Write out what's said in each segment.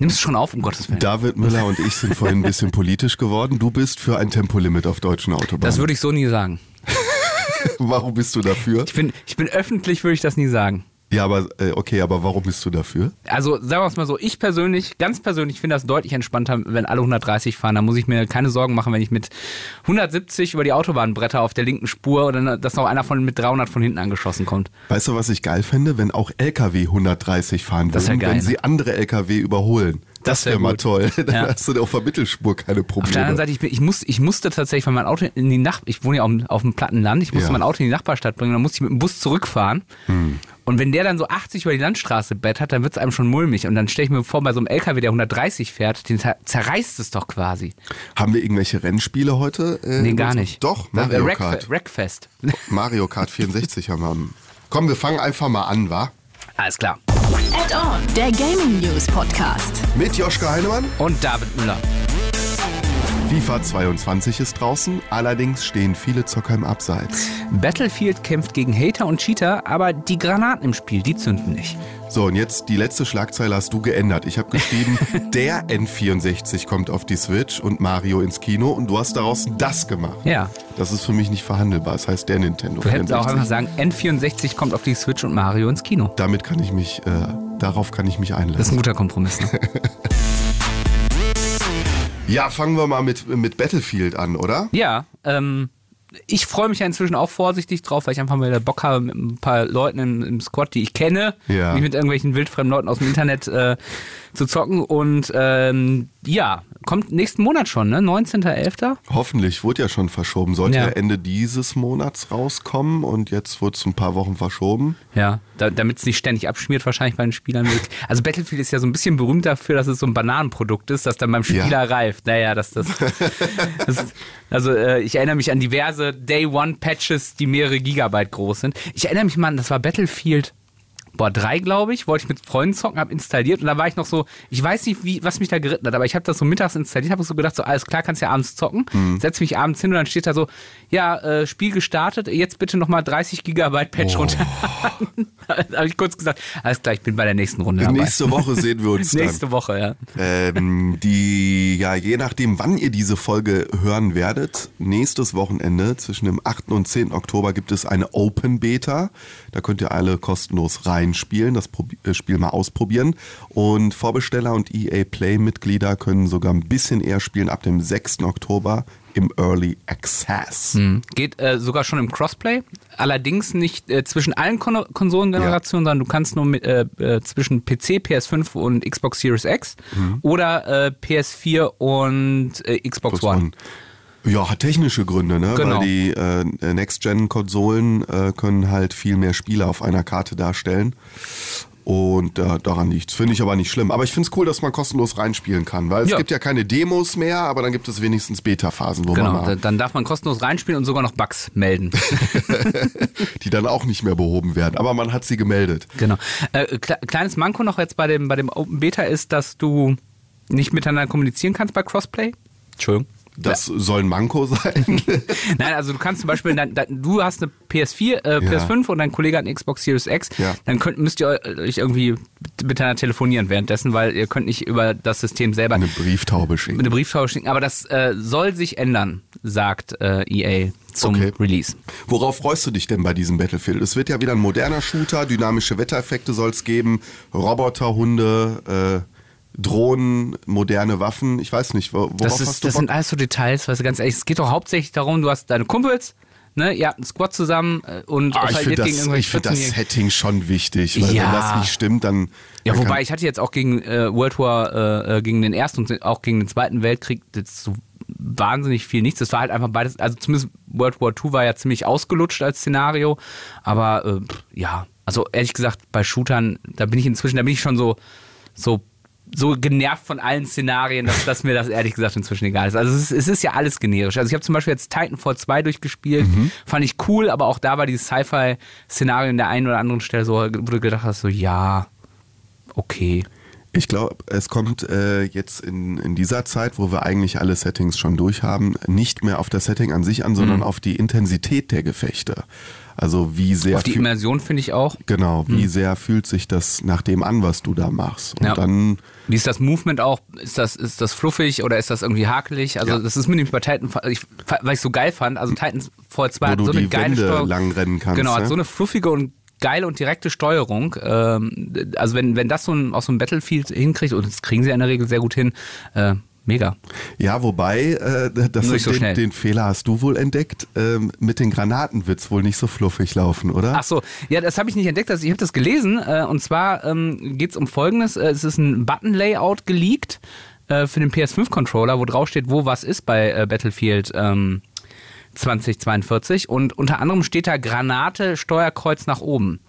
Nimmst du schon auf, um Gottes Willen? David Müller und ich sind vorhin ein bisschen politisch geworden. Du bist für ein Tempolimit auf deutschen Autobahnen. Das würde ich so nie sagen. Warum bist du dafür? Ich bin, ich bin öffentlich, würde ich das nie sagen. Ja, aber äh, okay, aber warum bist du dafür? Also sagen wir es mal so, ich persönlich, ganz persönlich finde das deutlich entspannter, wenn alle 130 fahren. Da muss ich mir keine Sorgen machen, wenn ich mit 170 über die Autobahn bretter auf der linken Spur oder dass noch einer von mit 300 von hinten angeschossen kommt. Weißt du, was ich geil fände? Wenn auch LKW 130 fahren würden, geil, wenn ne? sie andere LKW überholen. Das Das wär wäre mal toll. Dann Ja. hast du auf der Mittelspur keine Probleme. Auf der anderen Seite, ich, bin, ich, muss, ich musste tatsächlich, weil mein Auto in die Nach ich wohne ja auf, dem- auf dem platten Land, ich musste Ja. mein Auto in die Nachbarstadt bringen, dann musste ich mit dem Bus zurückfahren. Hm. Und wenn der dann so 80 über die Landstraße bettert, dann wird es einem schon mulmig. Und dann stelle ich mir vor, bei so einem LKW, der 130 fährt, den zer- zerreißt es doch quasi. Haben wir irgendwelche Rennspiele heute? Äh, Nee, gar nicht. Doch, Mario Wreck- Kart. Wreckfest. Mario Kart 64 haben wir. Komm, wir fangen einfach mal an, wa? Alles klar. Add-on, der Gaming News Podcast. Mit Joschka Heinemann. Und David Müller. FIFA 22 ist draußen, allerdings stehen viele Zocker im Abseits. Battlefield kämpft gegen Hater und Cheater, aber die Granaten im Spiel, die zünden nicht. So, und jetzt die letzte Schlagzeile hast du geändert. Ich habe geschrieben, der N64 kommt auf die Switch und Mario ins Kino und du hast daraus das gemacht. Ja. Das ist für mich nicht verhandelbar. Das heißt der Nintendo Du hättest auch 64. einfach sagen, N64 kommt auf die Switch und Mario ins Kino. Damit kann ich mich, äh, darauf kann ich mich Das ist ein einlassen. guter Kompromiss. Ne? Ja, fangen wir mal mit, mit Battlefield an, oder? Ja, ähm, ich freue mich ja inzwischen auch vorsichtig drauf, weil ich einfach mal Bock habe, mit ein paar Leuten im, im Squad, die ich kenne, Ja. nicht mit irgendwelchen wildfremden Leuten aus dem Internet äh, zu zocken. Und ähm, ja, kommt nächsten Monat schon, ne? 19.11. Hoffentlich, wurde ja schon verschoben. Sollte ja. Ja. Ende dieses Monats rauskommen und jetzt wurde es ein paar Wochen verschoben. Ja, da, damit es nicht ständig abschmiert, wahrscheinlich bei den Spielern. Also Battlefield ist ja so ein bisschen berühmt dafür, dass es so ein Bananenprodukt ist, das dann beim Spieler Ja. reift. Naja, das, das, das also äh, ich erinnere mich an diverse Day One Patches, die mehrere Gigabyte groß sind. Ich erinnere mich mal an, das war Battlefield Boah, drei, glaube ich, wollte ich mit Freunden zocken, habe installiert und da war ich noch so, ich weiß nicht, wie, was mich da geritten hat, aber ich habe das so mittags installiert, habe so gedacht, so alles klar, kannst ja abends zocken, setz mich abends hin und dann steht da so, ja, äh, Spiel gestartet, jetzt bitte nochmal 30 Gigabyte Patch runterladen. da habe ich kurz gesagt, alles klar, ich bin bei der nächsten Runde dabei. Nächste Woche sehen wir uns dann. Nächste Woche, ja. Ähm, die, ja, je nachdem, wann ihr diese Folge hören werdet, nächstes Wochenende zwischen dem 8. und 10. Oktober gibt es eine Open Beta. Da könnt ihr alle kostenlos reinspielen, das äh, Spiel mal ausprobieren. Und Vorbesteller und EA Play-Mitglieder können sogar ein bisschen eher spielen ab dem 6. Oktober im Early Access. Mhm. Geht äh, sogar schon im Crossplay, allerdings nicht äh, zwischen allen Kon Konsolengenerationen, sondern du kannst nur mit, äh, äh, zwischen PC, PS5 und Xbox Series X oder äh, PS4 und Xbox One. One. Ja, hat technische Gründe, ne? Genau. Weil die äh, Next-Gen-Konsolen äh, können halt viel mehr Spiele auf einer Karte darstellen. Und äh, daran liegt's. Finde ich aber nicht schlimm. Aber ich finde es cool, dass man kostenlos reinspielen kann. Weil es Ja. gibt ja keine Demos mehr, aber dann gibt es wenigstens Beta-Phasen, wo Genau, man mal, dann darf man kostenlos reinspielen und sogar noch Bugs melden. die dann auch nicht mehr behoben werden. Aber man hat sie gemeldet. genau. Äh, kle kleines Manko noch jetzt bei dem, bei dem Open Beta ist, dass du nicht miteinander kommunizieren kannst bei Crossplay. Entschuldigung. Das soll ein Manko sein. Nein, also du kannst zum Beispiel, dein, dein, du hast eine PS4, äh, Ja. PS5 und dein Kollege hat eine Xbox Series X, Ja. dann könnt, müsst ihr euch irgendwie miteinander telefonieren währenddessen, weil ihr könnt nicht über das System selber Eine Brieftaube schicken. eine Brieftaube schicken. Aber das äh, soll sich ändern, sagt äh, EA zum Okay. Release. Worauf freust du dich denn bei diesem Battlefield? Es wird ja wieder ein moderner Shooter, dynamische Wettereffekte soll es geben, Roboterhunde, äh, Drohnen, moderne Waffen. Ich weiß nicht, wo- worauf Das, hast ist, du das Bock? sind alles so Details, weißt du, ganz ehrlich, es geht doch hauptsächlich darum, du hast deine Kumpels, ne, ihr habt einen Squad zusammen äh, und Ah, ich finde das, ich find das 14-Jährigen. Setting schon wichtig, weil Ja. wenn das nicht stimmt, dann... Ja, dann wobei ich hatte jetzt auch gegen äh, World War, äh, äh, gegen den Ersten und auch gegen den Zweiten Weltkrieg jetzt so wahnsinnig viel nichts. Das war halt einfach beides, also zumindest World War II war ja ziemlich ausgelutscht als Szenario, aber äh, ja, also ehrlich gesagt, bei Shootern, da bin ich inzwischen, da bin ich schon so, so so genervt von allen Szenarien, dass, dass mir das ehrlich gesagt inzwischen egal ist. Also es ist, es ist ja alles generisch. Also ich habe zum Beispiel jetzt Titanfall 2 durchgespielt, fand ich cool, aber auch da war dieses Sci-Fi-Szenario in der einen oder anderen Stelle so, wo du gedacht hast, so ja, okay. Ich glaube, es kommt äh, jetzt in, in dieser Zeit, wo wir eigentlich alle Settings schon durch haben, nicht mehr auf das Setting an sich an, sondern Mhm. auf die Intensität der Gefechte. Also wie sehr Auf die Immersion finde ich auch. genau, wie sehr fühlt sich das nach dem an, was du da machst. Und Ja. dann Wie ist das Movement auch? Ist das, ist das fluffig oder ist das irgendwie hakelig? Also Ja. das ist mir nämlich bei Titanfall, ich, weil ich so geil fand, also Titanfall 2 wo hat du so eine geile Wände Steuerung. lang rennen kannst. Genau, hat ne? so eine fluffige und geile und direkte Steuerung. Ähm, also wenn, wenn das so ein, aus so einem Battlefield hinkriegt, und das kriegen sie ja in der Regel sehr gut hin, äh, mega. Ja, wobei, äh, das nicht so den, schnell. den Fehler hast du wohl entdeckt, ähm, mit den Granaten wird's wohl nicht so fluffig laufen, oder? Ach so, ja, das habe ich nicht entdeckt. Also ich habe das gelesen äh, und zwar ähm, geht es um Folgendes: äh, Es ist ein Button-Layout geleakt äh, für den PS5-Controller, wo drauf steht, wo was ist bei äh, Battlefield ähm, 2042 und unter anderem steht da Granate, Steuerkreuz nach oben.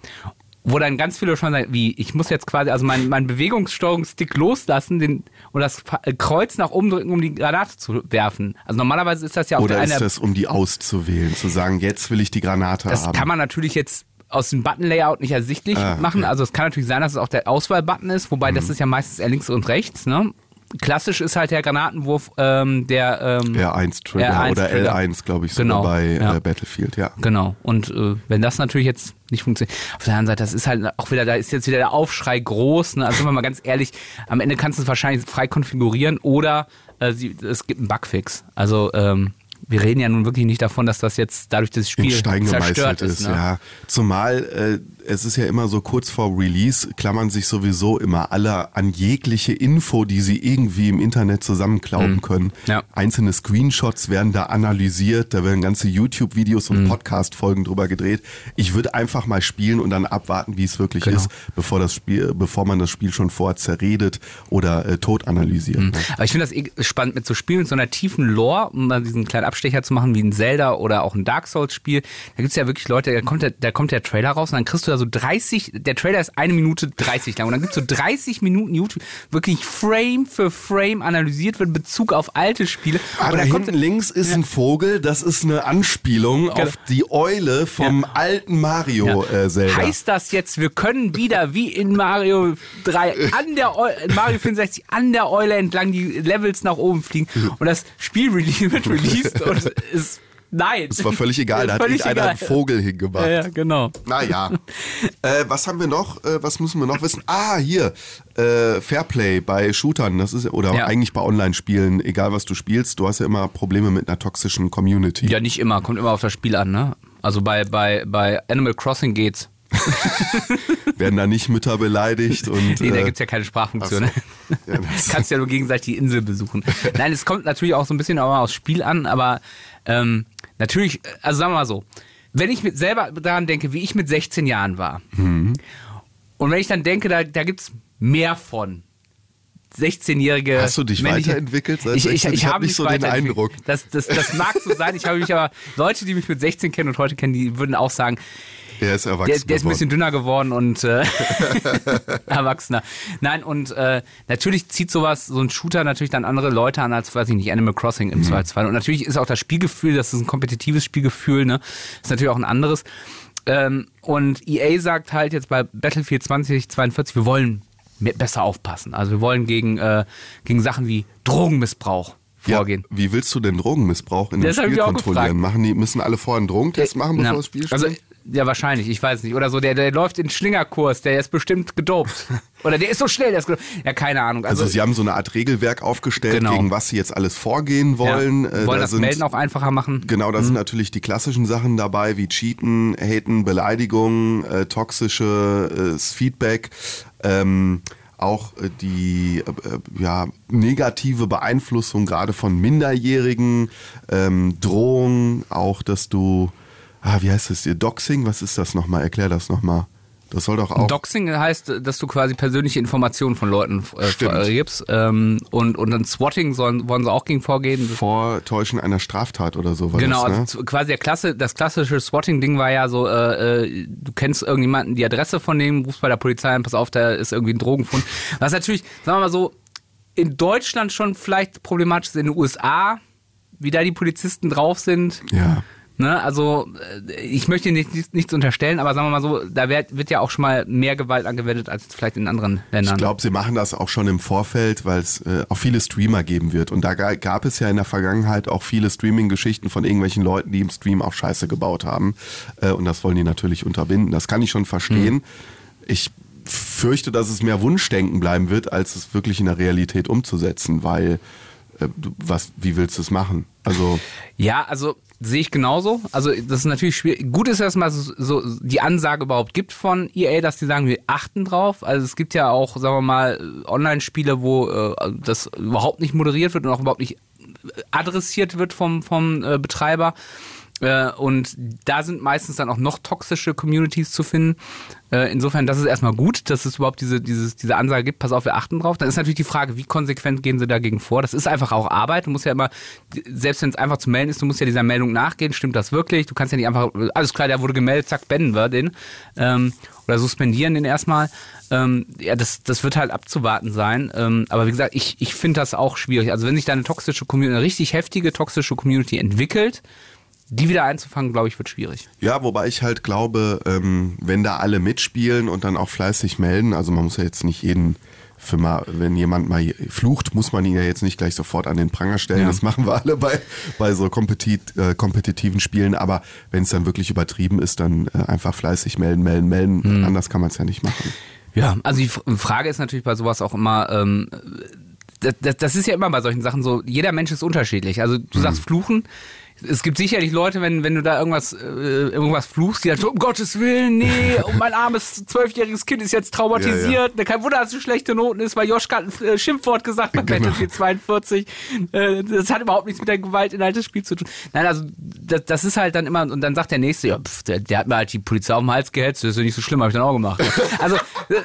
Wo dann ganz viele schon sagen, wie, ich muss jetzt quasi, also meinen mein Bewegungssteuerungsstick loslassen den, und das äh, Kreuz nach oben drücken, um die Granate zu werfen. Also normalerweise ist das ja auf Oder der ist das, um die auszuwählen, zu sagen, jetzt will ich die Granate das haben? kann man natürlich jetzt aus dem Button-Layout nicht ersichtlich Ah, machen. Also es kann natürlich sein, dass es auch der Auswahl-Button ist, wobei Mhm. das ist ja meistens eher links und rechts. Ne? Klassisch ist halt der Granatenwurf ähm, der ähm, R1-Trigger R1 oder Trigger. L1, glaube ich, Genau, bei ja. äh, Battlefield, ja. Genau. Und äh, wenn das natürlich jetzt nicht funktioniert, auf der anderen Seite, das ist halt auch wieder, da ist jetzt wieder der Aufschrei groß. Ne? Also sind wir mal ganz ehrlich, am Ende kannst du es wahrscheinlich frei konfigurieren oder äh, sie, es gibt einen Bugfix. Also ähm, wir reden ja nun wirklich nicht davon, dass das jetzt dadurch das Spiel Stein zerstört gemeißelt ist. ist. ne? Ja. Zumal äh, es ist ja immer so kurz vor Release, klammern sich sowieso immer alle an jegliche Info, die sie irgendwie im Internet zusammenklauben können. Mhm. Ja. Einzelne Screenshots werden da analysiert, da werden ganze YouTube-Videos Mhm. und Podcast-Folgen drüber gedreht. Ich würde einfach mal spielen und dann abwarten, wie es wirklich Genau. ist, bevor das Spiel, bevor man das Spiel schon vorher zerredet oder äh, tot analysiert. Mhm. ne? Aber ich finde das eh spannend mit so Spielen mit so einer tiefen Lore, um mal diesen kleinen Abstecher zu machen, wie ein Zelda oder auch ein Dark Souls-Spiel. Da gibt's ja wirklich Leute, da kommt, der, da kommt der Trailer raus und dann kriegst du da so 30, der Trailer ist eine Minute 30 lang. Und dann gibt's so 30 Minuten YouTube, wirklich Frame für Frame analysiert wird, in Bezug auf alte Spiele. Ah, und da hinten links ist ein Vogel, das ist eine Anspielung auf die Eule vom alten Mario äh, Zelda. Heißt das jetzt, wir können wieder wie in Mario 3 an der Eule, Mario 64 an der Eule entlang die Levels nach oben fliegen und das Spiel wird released und ist nein. Es war völlig egal, da hat Völlig irgendeiner einen. Vogel hingemacht. Ja, ja, genau. Naja. äh, was haben wir noch? Äh, was müssen wir noch wissen? Ah, hier. Äh, Fairplay bei Shootern, das ist oder Ja. eigentlich bei Online-Spielen, egal was du spielst, du hast ja immer Probleme mit einer toxischen Community. Ja, nicht immer, kommt immer auf das Spiel an, ne? Also bei, bei, bei Animal Crossing geht's. Werden da nicht Mütter beleidigt und. Nee, da äh, gibt's ja keine Sprachfunktion. ach so. Ja, das- Kannst ja nur gegenseitig die Insel besuchen. Nein, es kommt natürlich auch so ein bisschen auch mal aufs Spiel an, aber ähm, natürlich, also sagen wir mal so, wenn ich mit selber daran denke, wie ich mit 16 Jahren war, Mhm. und wenn ich dann denke, da, da gibt's mehr von. 16-jährige. Hast du dich männliche- weiterentwickelt seit ich, ich, 16? ich, Ich hab habe nicht mich so den. Eindruck. Das, das, das mag so sein. Ich habe mich aber, Leute, die mich mit 16 kennen und heute kennen, die würden auch sagen, Er ist erwachsen. der, der ist ein bisschen dünner geworden und äh, erwachsener. Nein, und äh, natürlich zieht sowas, so ein Shooter natürlich dann andere Leute an als, weiß ich nicht, Animal Crossing Mhm. im Zweifelsfall. Und natürlich ist auch das Spielgefühl, das ist ein kompetitives Spielgefühl, ne? Ist natürlich auch ein anderes. Ähm, und EA sagt halt jetzt bei Battlefield 2042, wir wollen besser aufpassen. Also wir wollen gegen, äh, gegen Sachen wie Drogenmissbrauch vorgehen. Ja, wie willst du denn Drogenmissbrauch in Das dem Spiel kontrollieren? Machen die, müssen alle vorher einen Drogentest machen, bevor Ja. das Spiel Also, startet? Ja, wahrscheinlich, ich weiß nicht. Oder so, der, der läuft in Schlingerkurs, der ist bestimmt gedopt. Oder der ist so schnell, der ist gedopt. Ja, keine Ahnung. Also, Also, sie haben so eine Art Regelwerk aufgestellt, Genau. gegen was sie jetzt alles vorgehen wollen. ja, Äh, wollen da das sind- Melden auch einfacher machen. Genau, da Mhm. sind natürlich die klassischen Sachen dabei, wie Cheaten, Haten, Beleidigungen, äh, toxisches Feedback, ähm, auch äh, die äh, äh, ja, negative Beeinflussung gerade von Minderjährigen, ähm, Drohung, auch dass du, ah, wie heißt das, Doxing, was ist das nochmal? Erklär das nochmal. Das soll doch auch. Doxing heißt, dass du quasi persönliche Informationen von Leuten äh, gibst. Ähm, und, und dann Swatting sollen, wollen sie auch gegen vorgehen. Vortäuschen einer Straftat oder so. Genau, das, ne? also quasi der Klasse, das klassische Swatting-Ding war ja so, äh, äh, du kennst irgendjemanden, die Adresse von dem, rufst bei der Polizei an, pass auf, da ist irgendwie ein Drogenfund. Was natürlich, sagen wir mal so, in Deutschland schon vielleicht problematisch ist, in den USA, wie da die Polizisten drauf sind. Ja. Ne, also äh, ich möchte nicht, nichts, unterstellen, aber sagen wir mal so, da wird, wird ja auch schon mal mehr Gewalt angewendet als vielleicht in anderen Ländern. Ich glaube, sie machen das auch schon im Vorfeld, weil es äh, auch viele Streamer geben wird. Und da ga- gab es ja in der Vergangenheit auch viele Streaming-Geschichten von irgendwelchen Leuten, die im Stream auch Scheiße gebaut haben. Äh, und das wollen die natürlich unterbinden. Das kann ich schon verstehen. Ich fürchte, dass es mehr Wunschdenken bleiben wird, als es wirklich in der Realität umzusetzen, weil äh, was, wie willst du es machen? Also Ja, also sehe ich genauso. Also das ist natürlich schwierig. Gut ist erstmal so, so die Ansage überhaupt gibt von EA, dass die sagen, wir achten drauf. Also es gibt ja auch, sagen wir mal, Online-Spiele, wo äh, das überhaupt nicht moderiert wird und auch überhaupt nicht adressiert wird vom, vom äh, Betreiber. Äh, und da sind meistens dann auch noch toxische Communities zu finden. Äh, insofern, das ist erstmal gut, dass es überhaupt diese, dieses, diese Ansage gibt, pass auf, wir achten drauf. Dann ist natürlich die Frage, wie konsequent gehen sie dagegen vor? Das ist einfach auch Arbeit. Du musst ja immer, selbst wenn es einfach zu melden ist, du musst ja dieser Meldung nachgehen, stimmt das wirklich? Du kannst ja nicht einfach, alles klar, der wurde gemeldet, zack, beenden wir den. Ähm, oder suspendieren den erstmal. Ähm, ja, das, das wird halt abzuwarten sein. Ähm, aber wie gesagt, ich, ich finde das auch schwierig. Also wenn sich da eine toxische Community, eine richtig heftige toxische Community entwickelt, die wieder einzufangen, glaube ich, wird schwierig. Ja, wobei ich halt glaube, ähm, wenn da alle mitspielen und dann auch fleißig melden, also man muss ja jetzt nicht jeden für mal, wenn jemand mal flucht, muss man ihn ja jetzt nicht gleich sofort an den Pranger stellen. Ja. Das machen wir alle bei, bei so kompetit, äh, kompetitiven Spielen. Aber wenn es dann wirklich übertrieben ist, dann äh, einfach fleißig melden, melden, melden. Anders kann man es ja nicht machen. Ja, also die Frage ist natürlich bei sowas auch immer, ähm, das, das, das ist ja immer bei solchen Sachen so, jeder Mensch ist unterschiedlich. Also du sagst Fluchen, es gibt sicherlich Leute, wenn, wenn du da irgendwas, äh, irgendwas fluchst, die dann so, um Gottes Willen, nee, und mein armes zwölfjähriges Kind ist jetzt traumatisiert. Ja, Kein Wunder, dass es schlechte Noten ist, weil Joschka hat ein äh, Schimpfwort gesagt bei Genau. Battlefield 42. Äh, das hat überhaupt nichts mit der Gewaltinhalt des Spiels zu tun. Nein, also das, das ist halt dann immer, und dann sagt der Nächste, ja, pf, der, der hat mir halt die Polizei auf den Hals gehetzt, das ist ja nicht so schlimm, habe ich dann auch gemacht. Also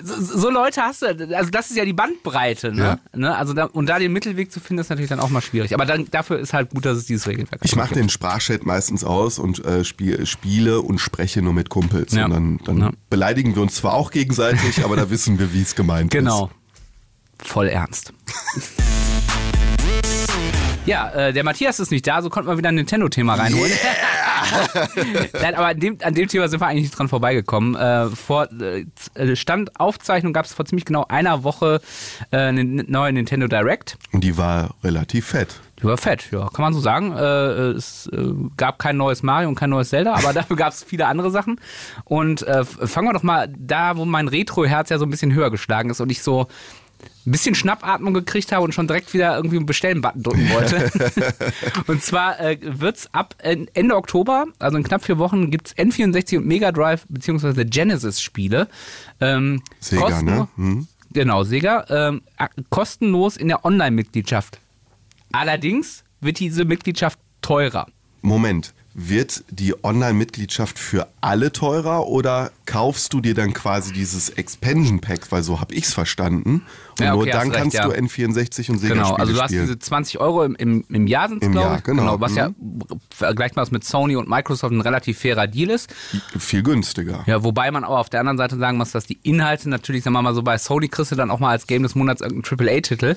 so, so Leute hast du, also das ist ja die Bandbreite, ne? ne? Also da, und da den Mittelweg zu finden, ist natürlich dann auch mal schwierig. Aber dann, dafür ist halt gut, dass es dieses Regelwerk Ich mache den Sprachchat meistens aus und äh, spiel, spiele und spreche nur mit Kumpels. Ja. Und dann, dann Ja. beleidigen wir uns zwar auch gegenseitig, aber da wissen wir, wie es gemeint Genau. Voll ernst. Ja, äh, der Matthias ist nicht da, so konnten wir wieder ein Nintendo-Thema reinholen. Nein, aber an dem, an dem Thema sind wir eigentlich nicht dran vorbeigekommen. Äh, vor äh, Standaufzeichnung gab es vor ziemlich genau einer Woche äh, eine neue Nintendo Direct. ist. Und die war relativ fett. Die war fett, ja, kann man so sagen. Äh, es äh, gab kein neues Mario und kein neues Zelda, aber dafür gab es viele andere Sachen. Und äh, fangen wir doch mal da, wo mein Retro-Herz ja so ein bisschen höher geschlagen ist und ich so ein bisschen Schnappatmung gekriegt habe und schon direkt wieder irgendwie einen Bestellen-Button drücken wollte. und zwar äh, wird's ab äh, Ende Oktober, also in knapp vier Wochen, gibt's N64 und Mega Drive bzw. Genesis-Spiele. Ähm, Sega, kostenlos- ne? Mhm. Genau, Sega. Ähm, kostenlos in der Online-Mitgliedschaft. Allerdings wird diese Mitgliedschaft teurer. Moment, wird die Online-Mitgliedschaft für alle teurer oder kaufst du dir dann quasi dieses Expansion Pack, weil so habe ich's verstanden und Ja, okay, nur dann recht, kannst ja. du N64 und Sega Genau, also du hast spielen. diese 20 Euro im, im, im Jahr sind Im glaube ich. genau. Was ja vergleichbar mit Sony und Microsoft ein relativ fairer Deal ist. Viel günstiger. Ja, wobei man aber auf der anderen Seite sagen muss, dass die Inhalte natürlich, sagen wir mal so, bei Sony kriegst du dann auch mal als Game des Monats irgendeinen AAA-Titel.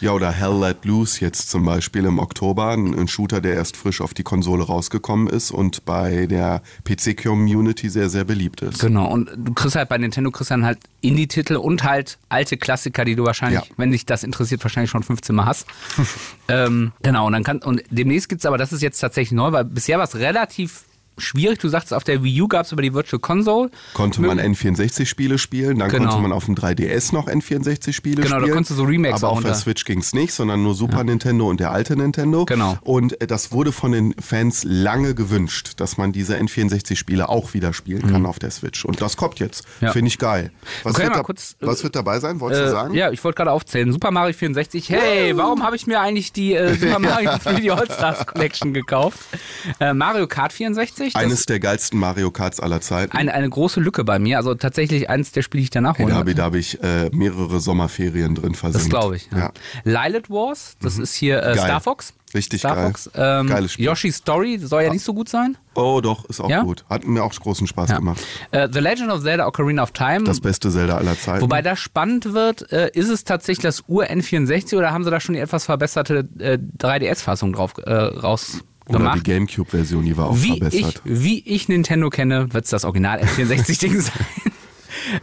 Ja, oder Hell Let Loose jetzt zum Beispiel im Oktober, ein, ein Shooter, der erst frisch auf die Konsole rausgekommen ist und bei der PC-Community sehr, sehr beliebt ist. Genau, und du kriegst halt bei Nintendo kriegst dann halt Indie-Titel und halt alte Klassiker, die du wahrscheinlich, Ja. wenn dich das interessiert, wahrscheinlich schon 15 Mal hast. ähm, genau, und dann kann, und demnächst gibt's aber, das ist jetzt tatsächlich neu, weil bisher war es relativ schwierig. Du sagst, auf der Wii U gab's über die Virtual Console. Konnte man Mögen- N64-Spiele spielen, dann Genau. konnte man auf dem 3DS noch N64-Spiele Genau, da spielen. konntest du so Remakes Aber auch auf der Switch ging's nicht, sondern nur Super Nintendo und der alte Nintendo. Genau. Und äh, das wurde von den Fans lange gewünscht, dass man diese N64-Spiele auch wieder spielen kann auf der Switch. Und das kommt jetzt. Mhm. Ja. Finde ich geil. Was, können wird, ja da, kurz, äh, was wird dabei sein, wolltest du Äh, sagen? ja, ich wollte gerade aufzählen. Super Mario 64. Hey, warum habe ich mir eigentlich die äh, Super Mario 3D All-Stars Collection gekauft? Äh, Mario Kart 64. Das Eines der geilsten Mario Karts aller Zeiten. eine, eine große Lücke bei mir. Also tatsächlich eines der Spiele, die ich danach Hey, hole. da habe ich, da hab ich äh, mehrere Sommerferien drin versenkt. Das glaube ich. Ja. Ja. Lilith Wars, das ist hier äh. Star Fox. Richtig Star geil. Fox. Ähm, Geiles Spiel. Yoshi's Story soll ja nicht so gut sein. Oh, doch, ist auch Ja? gut. Hat mir auch großen Spaß Ja. gemacht. Äh, The Legend of Zelda Ocarina of Time. Das beste Zelda aller Zeiten. Wobei das spannend wird, äh, ist es tatsächlich das Ur-N64 oder haben sie da schon die etwas verbesserte äh, 3DS-Fassung drauf äh, Oder gemacht. die Gamecube-Version, die war auch wie ich, verbessert. wie ich Nintendo kenne, wird es das Original N64-Ding sein.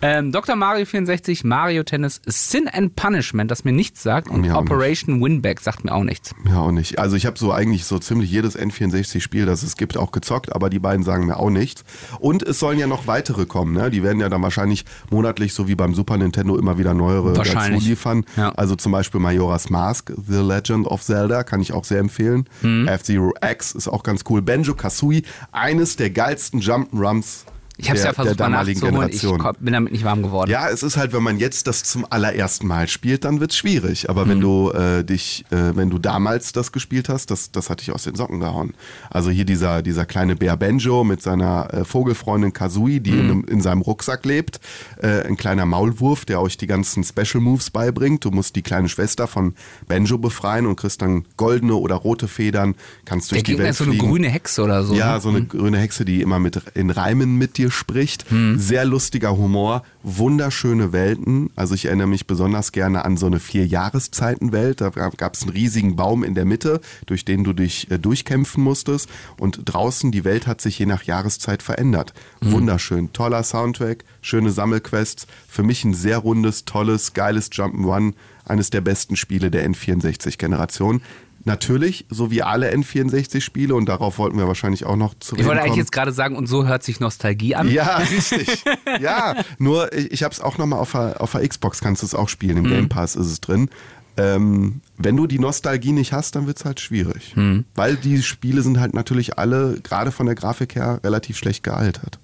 Ähm, Dr. Mario 64, Mario Tennis, Sin and Punishment, das mir nichts sagt, und Mir Operation Winback sagt mir auch nichts. Ja, auch nicht. Also ich habe so eigentlich so ziemlich jedes N64-Spiel, das es gibt, auch gezockt, aber die beiden sagen mir auch nichts. Und es sollen ja noch weitere kommen, ne? Die werden ja dann wahrscheinlich monatlich, so wie beim Super Nintendo, immer wieder neuere dazu liefern. Ja. Also zum Beispiel Majora's Mask, The Legend of Zelda, kann ich auch sehr empfehlen. Mhm. F-Zero X ist auch ganz cool. Banjo Kazooie, eines der geilsten Jump'n'Runs Ich habe es ja versucht der mal damaligen ich Generation. ko- bin damit nicht warm geworden. Ja, es ist halt, wenn man jetzt das zum allerersten Mal spielt, dann wird's schwierig. Aber Mhm. wenn du äh, dich, äh, wenn du damals das gespielt hast, das, das hat dich aus den Socken gehauen. Also hier dieser, dieser kleine Bär Benjo mit seiner äh, Vogelfreundin Kazui, die Mhm. in, einem- in seinem Rucksack lebt. Äh, ein kleiner Maulwurf, der euch die ganzen Special Moves beibringt. Du musst die kleine Schwester von Benjo befreien und kriegst dann goldene oder rote Federn, kannst durch der die Gegner Welt ist so eine fliegen. grüne Hexe oder so. Ja, ne? so eine grüne Hexe, die immer mit in Reimen mit dir spricht. Sehr lustiger Humor, wunderschöne Welten. Also ich erinnere mich besonders gerne an so eine Vier-Jahreszeiten-Welt. Da gab es einen riesigen Baum in der Mitte, durch den du dich äh, durchkämpfen musstest. Und draußen, die Welt hat sich je nach Jahreszeit verändert. Wunderschön, toller Soundtrack, schöne Sammelquests. Für mich ein sehr rundes, tolles, geiles Jump'n'Run. Eines der besten Spiele der N64-Generation. Natürlich, so wie alle N64-Spiele, und darauf wollten wir wahrscheinlich auch noch zu Ich wollte eigentlich jetzt gerade sagen, und so hört sich Nostalgie an. Ja, richtig. ja, nur ich, ich habe es auch nochmal auf der, auf der Xbox, kannst du es auch spielen. Im Mhm. Game Pass ist es drin. Ähm, wenn du die Nostalgie nicht hast, dann wird es halt schwierig. Mhm. Weil die Spiele sind halt natürlich alle, gerade von der Grafik her, relativ schlecht gealtert.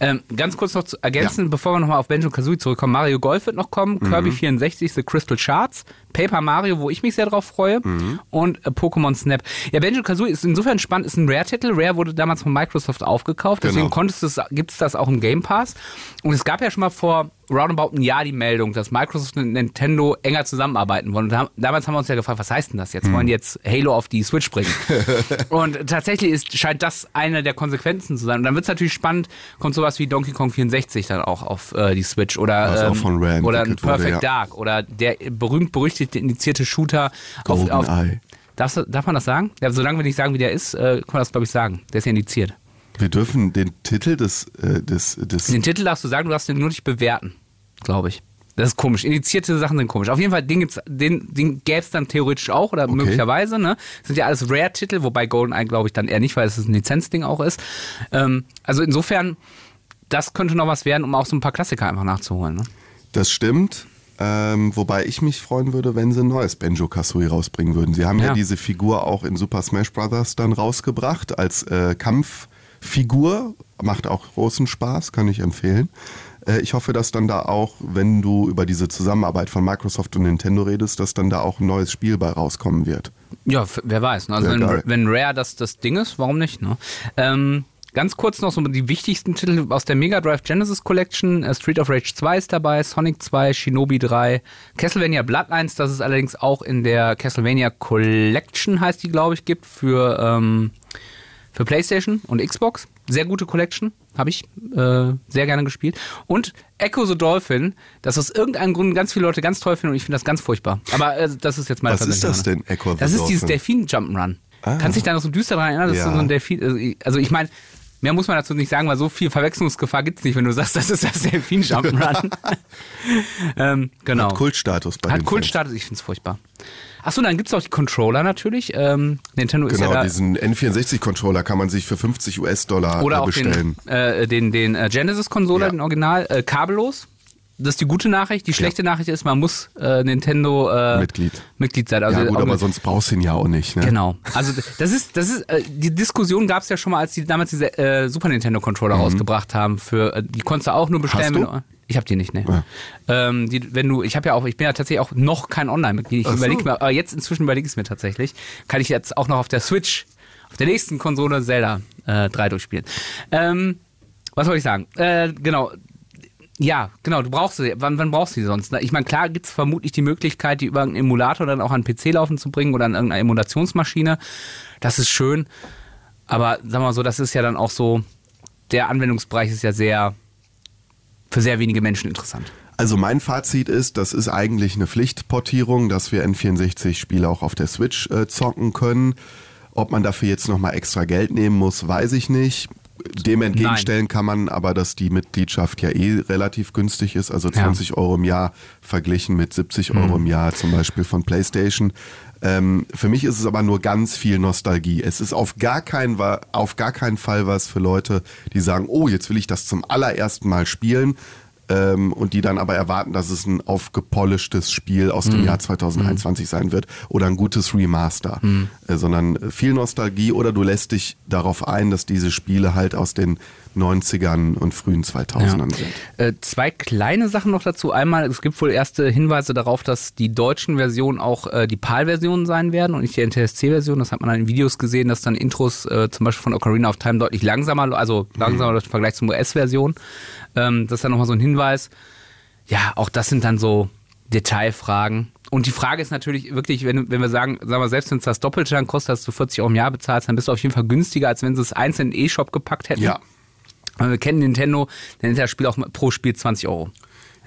Ähm, ganz kurz noch zu ergänzen, bevor wir nochmal auf Banjo Kazooie zurückkommen. Mario Golf wird noch kommen, Mhm. Kirby 64, The Crystal Shards, Paper Mario, wo ich mich sehr drauf freue, Mhm. und äh, Pokémon Snap. Ja, Banjo Kazooie ist insofern spannend, ist ein Rare-Titel. Rare wurde damals von Microsoft aufgekauft, deswegen Genau. konntest es, gibt es das auch im Game Pass. Und es gab ja schon mal vor roundabout ein Jahr die Meldung, dass Microsoft und Nintendo enger zusammenarbeiten wollen. Und da, damals haben wir uns ja gefragt, was heißt denn das jetzt? Wollen die jetzt Halo auf die Switch bringen? und tatsächlich ist, scheint das eine der Konsequenzen zu sein. Und dann wird es natürlich spannend, kommt sowas wie Donkey Kong 64 dann auch auf äh, die Switch oder, ähm, von oder ein entwickelt wurde, Perfect ja. Dark oder der berühmt-berüchtigte indizierte Shooter auf, auf du- Darf man das sagen? Ja, solange wir nicht sagen, wie der ist, äh, kann man das, glaube ich, sagen. Der ist ja indiziert. Wir dürfen den Titel des, äh, des, des Den Titel darfst du sagen, du darfst den nur nicht bewerten, glaube ich. Das ist komisch. Indizierte Sachen sind komisch. Auf jeden Fall, den, gibt's, den, den gäbe es dann theoretisch auch oder möglicherweise. Ne? Das sind ja alles Rare-Titel, wobei GoldenEye glaube ich dann eher nicht, weil es ein Lizenzding auch ist. Ähm, also insofern, das könnte noch was werden, um auch so ein paar Klassiker einfach nachzuholen. Ne? Das stimmt. Ähm, wobei ich mich freuen würde, wenn sie ein neues Benjo Kazooie rausbringen würden. Sie haben ja. Ja. diese Figur auch in Super Smash Bros. dann rausgebracht als äh, Kampffigur. Macht auch großen Spaß, kann ich empfehlen. Äh, ich hoffe, dass dann da auch, wenn du über diese Zusammenarbeit von Microsoft und Nintendo redest, dass dann da auch ein neues Spiel bei rauskommen wird. Ja, wer weiß. Ne? Also wenn, wenn Rare das, das Ding ist, warum nicht? Ne? Ähm, ganz kurz noch so die wichtigsten Titel aus der Mega Drive Genesis Collection. Äh, Street of Rage 2 ist dabei, Sonic 2, Shinobi 3, Castlevania Bloodlines, das es allerdings auch in der Castlevania Collection, heißt die, glaube ich, gibt, für, ähm, für PlayStation und Xbox. Sehr gute Collection, habe ich äh, sehr gerne gespielt. Und Echo the Dolphin, das aus irgendeinem Grund ganz viele Leute ganz toll finden und ich finde das ganz furchtbar. Aber äh, das ist jetzt meine Was ist das denn, Echo the Das ist dieses Dolphin? Delfin-Jump'n'Run. Ah. Kannst dich da noch so düster daran erinnern? Das Ja. ist so ein Delfin. also ich- Also ich meine, mehr muss man dazu nicht sagen, weil so viel Verwechslungsgefahr gibt es nicht, wenn du sagst, das ist das Delfin-Jump'n'Run. ähm, genau. Hat Kultstatus bei Hat Kultstatus, ich finde es furchtbar. Achso, dann gibt es auch die Controller natürlich. Ähm, Nintendo ist Genau, ja da. diesen N64-Controller kann man sich für 50 US-Dollar Oder äh, auch bestellen. den, äh, den, den äh, Genesis-Controller, Ja. den Original, äh, kabellos. Das ist die gute Nachricht. Die schlechte Nachricht ist, man muss äh, Nintendo äh, Mitglied. Mitglied sein. Also ja gut, auch aber mit- sonst brauchst du ihn ja auch nicht. Ne? Genau. Also das ist, das ist, die Diskussion gab es ja schon mal, als die damals diese Super Nintendo Controller rausgebracht haben. Für die konntest du auch nur bestellen. Mhm. Hast wenn ich habe die nicht, ne. Ja. Ähm, die, wenn du, ich habe ja auch, ich bin ja tatsächlich auch noch kein Online-Mitglied. Ich so. überlege mir, aber jetzt inzwischen überlege ich es mir tatsächlich. Kann ich jetzt auch noch auf der Switch, auf der nächsten Konsole Zelda äh, 3 durchspielen. Ähm, was soll ich sagen? Äh, genau. Ja, genau, du brauchst sie. Wann, wann brauchst du die sonst? Ich meine, klar gibt es vermutlich die Möglichkeit, die über einen Emulator dann auch an PC laufen zu bringen oder an irgendeiner Emulationsmaschine. Das ist schön. Aber sagen wir mal so, das ist ja dann auch so, der Anwendungsbereich ist ja sehr, für sehr wenige Menschen interessant. Also mein Fazit ist, das ist eigentlich eine Pflichtportierung, dass wir N64-Spiele auch auf der Switch äh, zocken können. Ob man dafür jetzt nochmal extra Geld nehmen muss, weiß ich nicht. Dem entgegenstellen kann man aber, dass die Mitgliedschaft ja eh relativ günstig ist, also 20 Euro im Jahr verglichen mit 70 Euro im Jahr zum Beispiel von PlayStation. Ähm, für mich ist es aber nur ganz viel Nostalgie. Es ist auf gar, keinen, Wa- auf gar keinen Fall was für Leute, die sagen, oh, jetzt will ich das zum allerersten Mal spielen. Ähm, und die dann aber erwarten, dass es ein aufgepolischtes Spiel aus dem Jahr 2021 sein wird oder ein gutes Remaster, äh, sondern viel Nostalgie oder du lässt dich darauf ein, dass diese Spiele halt aus den 90ern und frühen 2000ern sind. Äh, zwei kleine Sachen noch dazu. Einmal, es gibt wohl erste Hinweise darauf, dass die deutschen Versionen auch äh, die PAL-Versionen sein werden und nicht die NTSC-Version. Das hat man dann in Videos gesehen, dass dann Intros äh, zum Beispiel von Ocarina of Time deutlich langsamer, also langsamer im Vergleich zum US-Version. Ähm, das ist dann nochmal so ein Hinweis. Ja, auch das sind dann so Detailfragen. Und die Frage ist natürlich wirklich, wenn, wenn wir sagen, sagen wir, selbst wenn es das Doppelte dann kostet, dass du 40 Euro im Jahr bezahlst, dann bist du auf jeden Fall günstiger, als wenn sie es einzeln in den E-Shop gepackt hätten. Ja. Wir kennen Nintendo, dann ist das Spiel auch pro Spiel 20 Euro.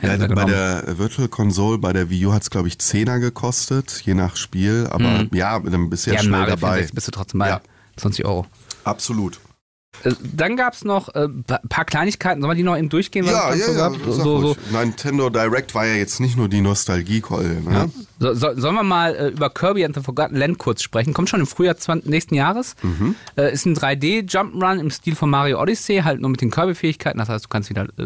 Ja, bei der Virtual Console, bei der Wii U hat es, glaube ich, 10er gekostet, je nach Spiel. Aber ja, dann bist du ja, ja, schnell dabei. 64 bist du trotzdem bei Ja. 20 Euro. Absolut. Äh, Dann gab es noch ein äh, paar Kleinigkeiten. Sollen wir die noch eben durchgehen? was Ja, ja, so ja. So, so. Nintendo Direct war ja jetzt nicht nur die Nostalgie-Keule. Ne? so, so, sollen wir mal äh, über Kirby and the Forgotten Land kurz sprechen? Kommt schon im Frühjahr 20, nächsten Jahres. Mhm. Äh, ist ein 3D-Jump'n'Run im Stil von Mario Odyssey, halt nur mit den Kirby-Fähigkeiten. Das heißt, du kannst wieder äh,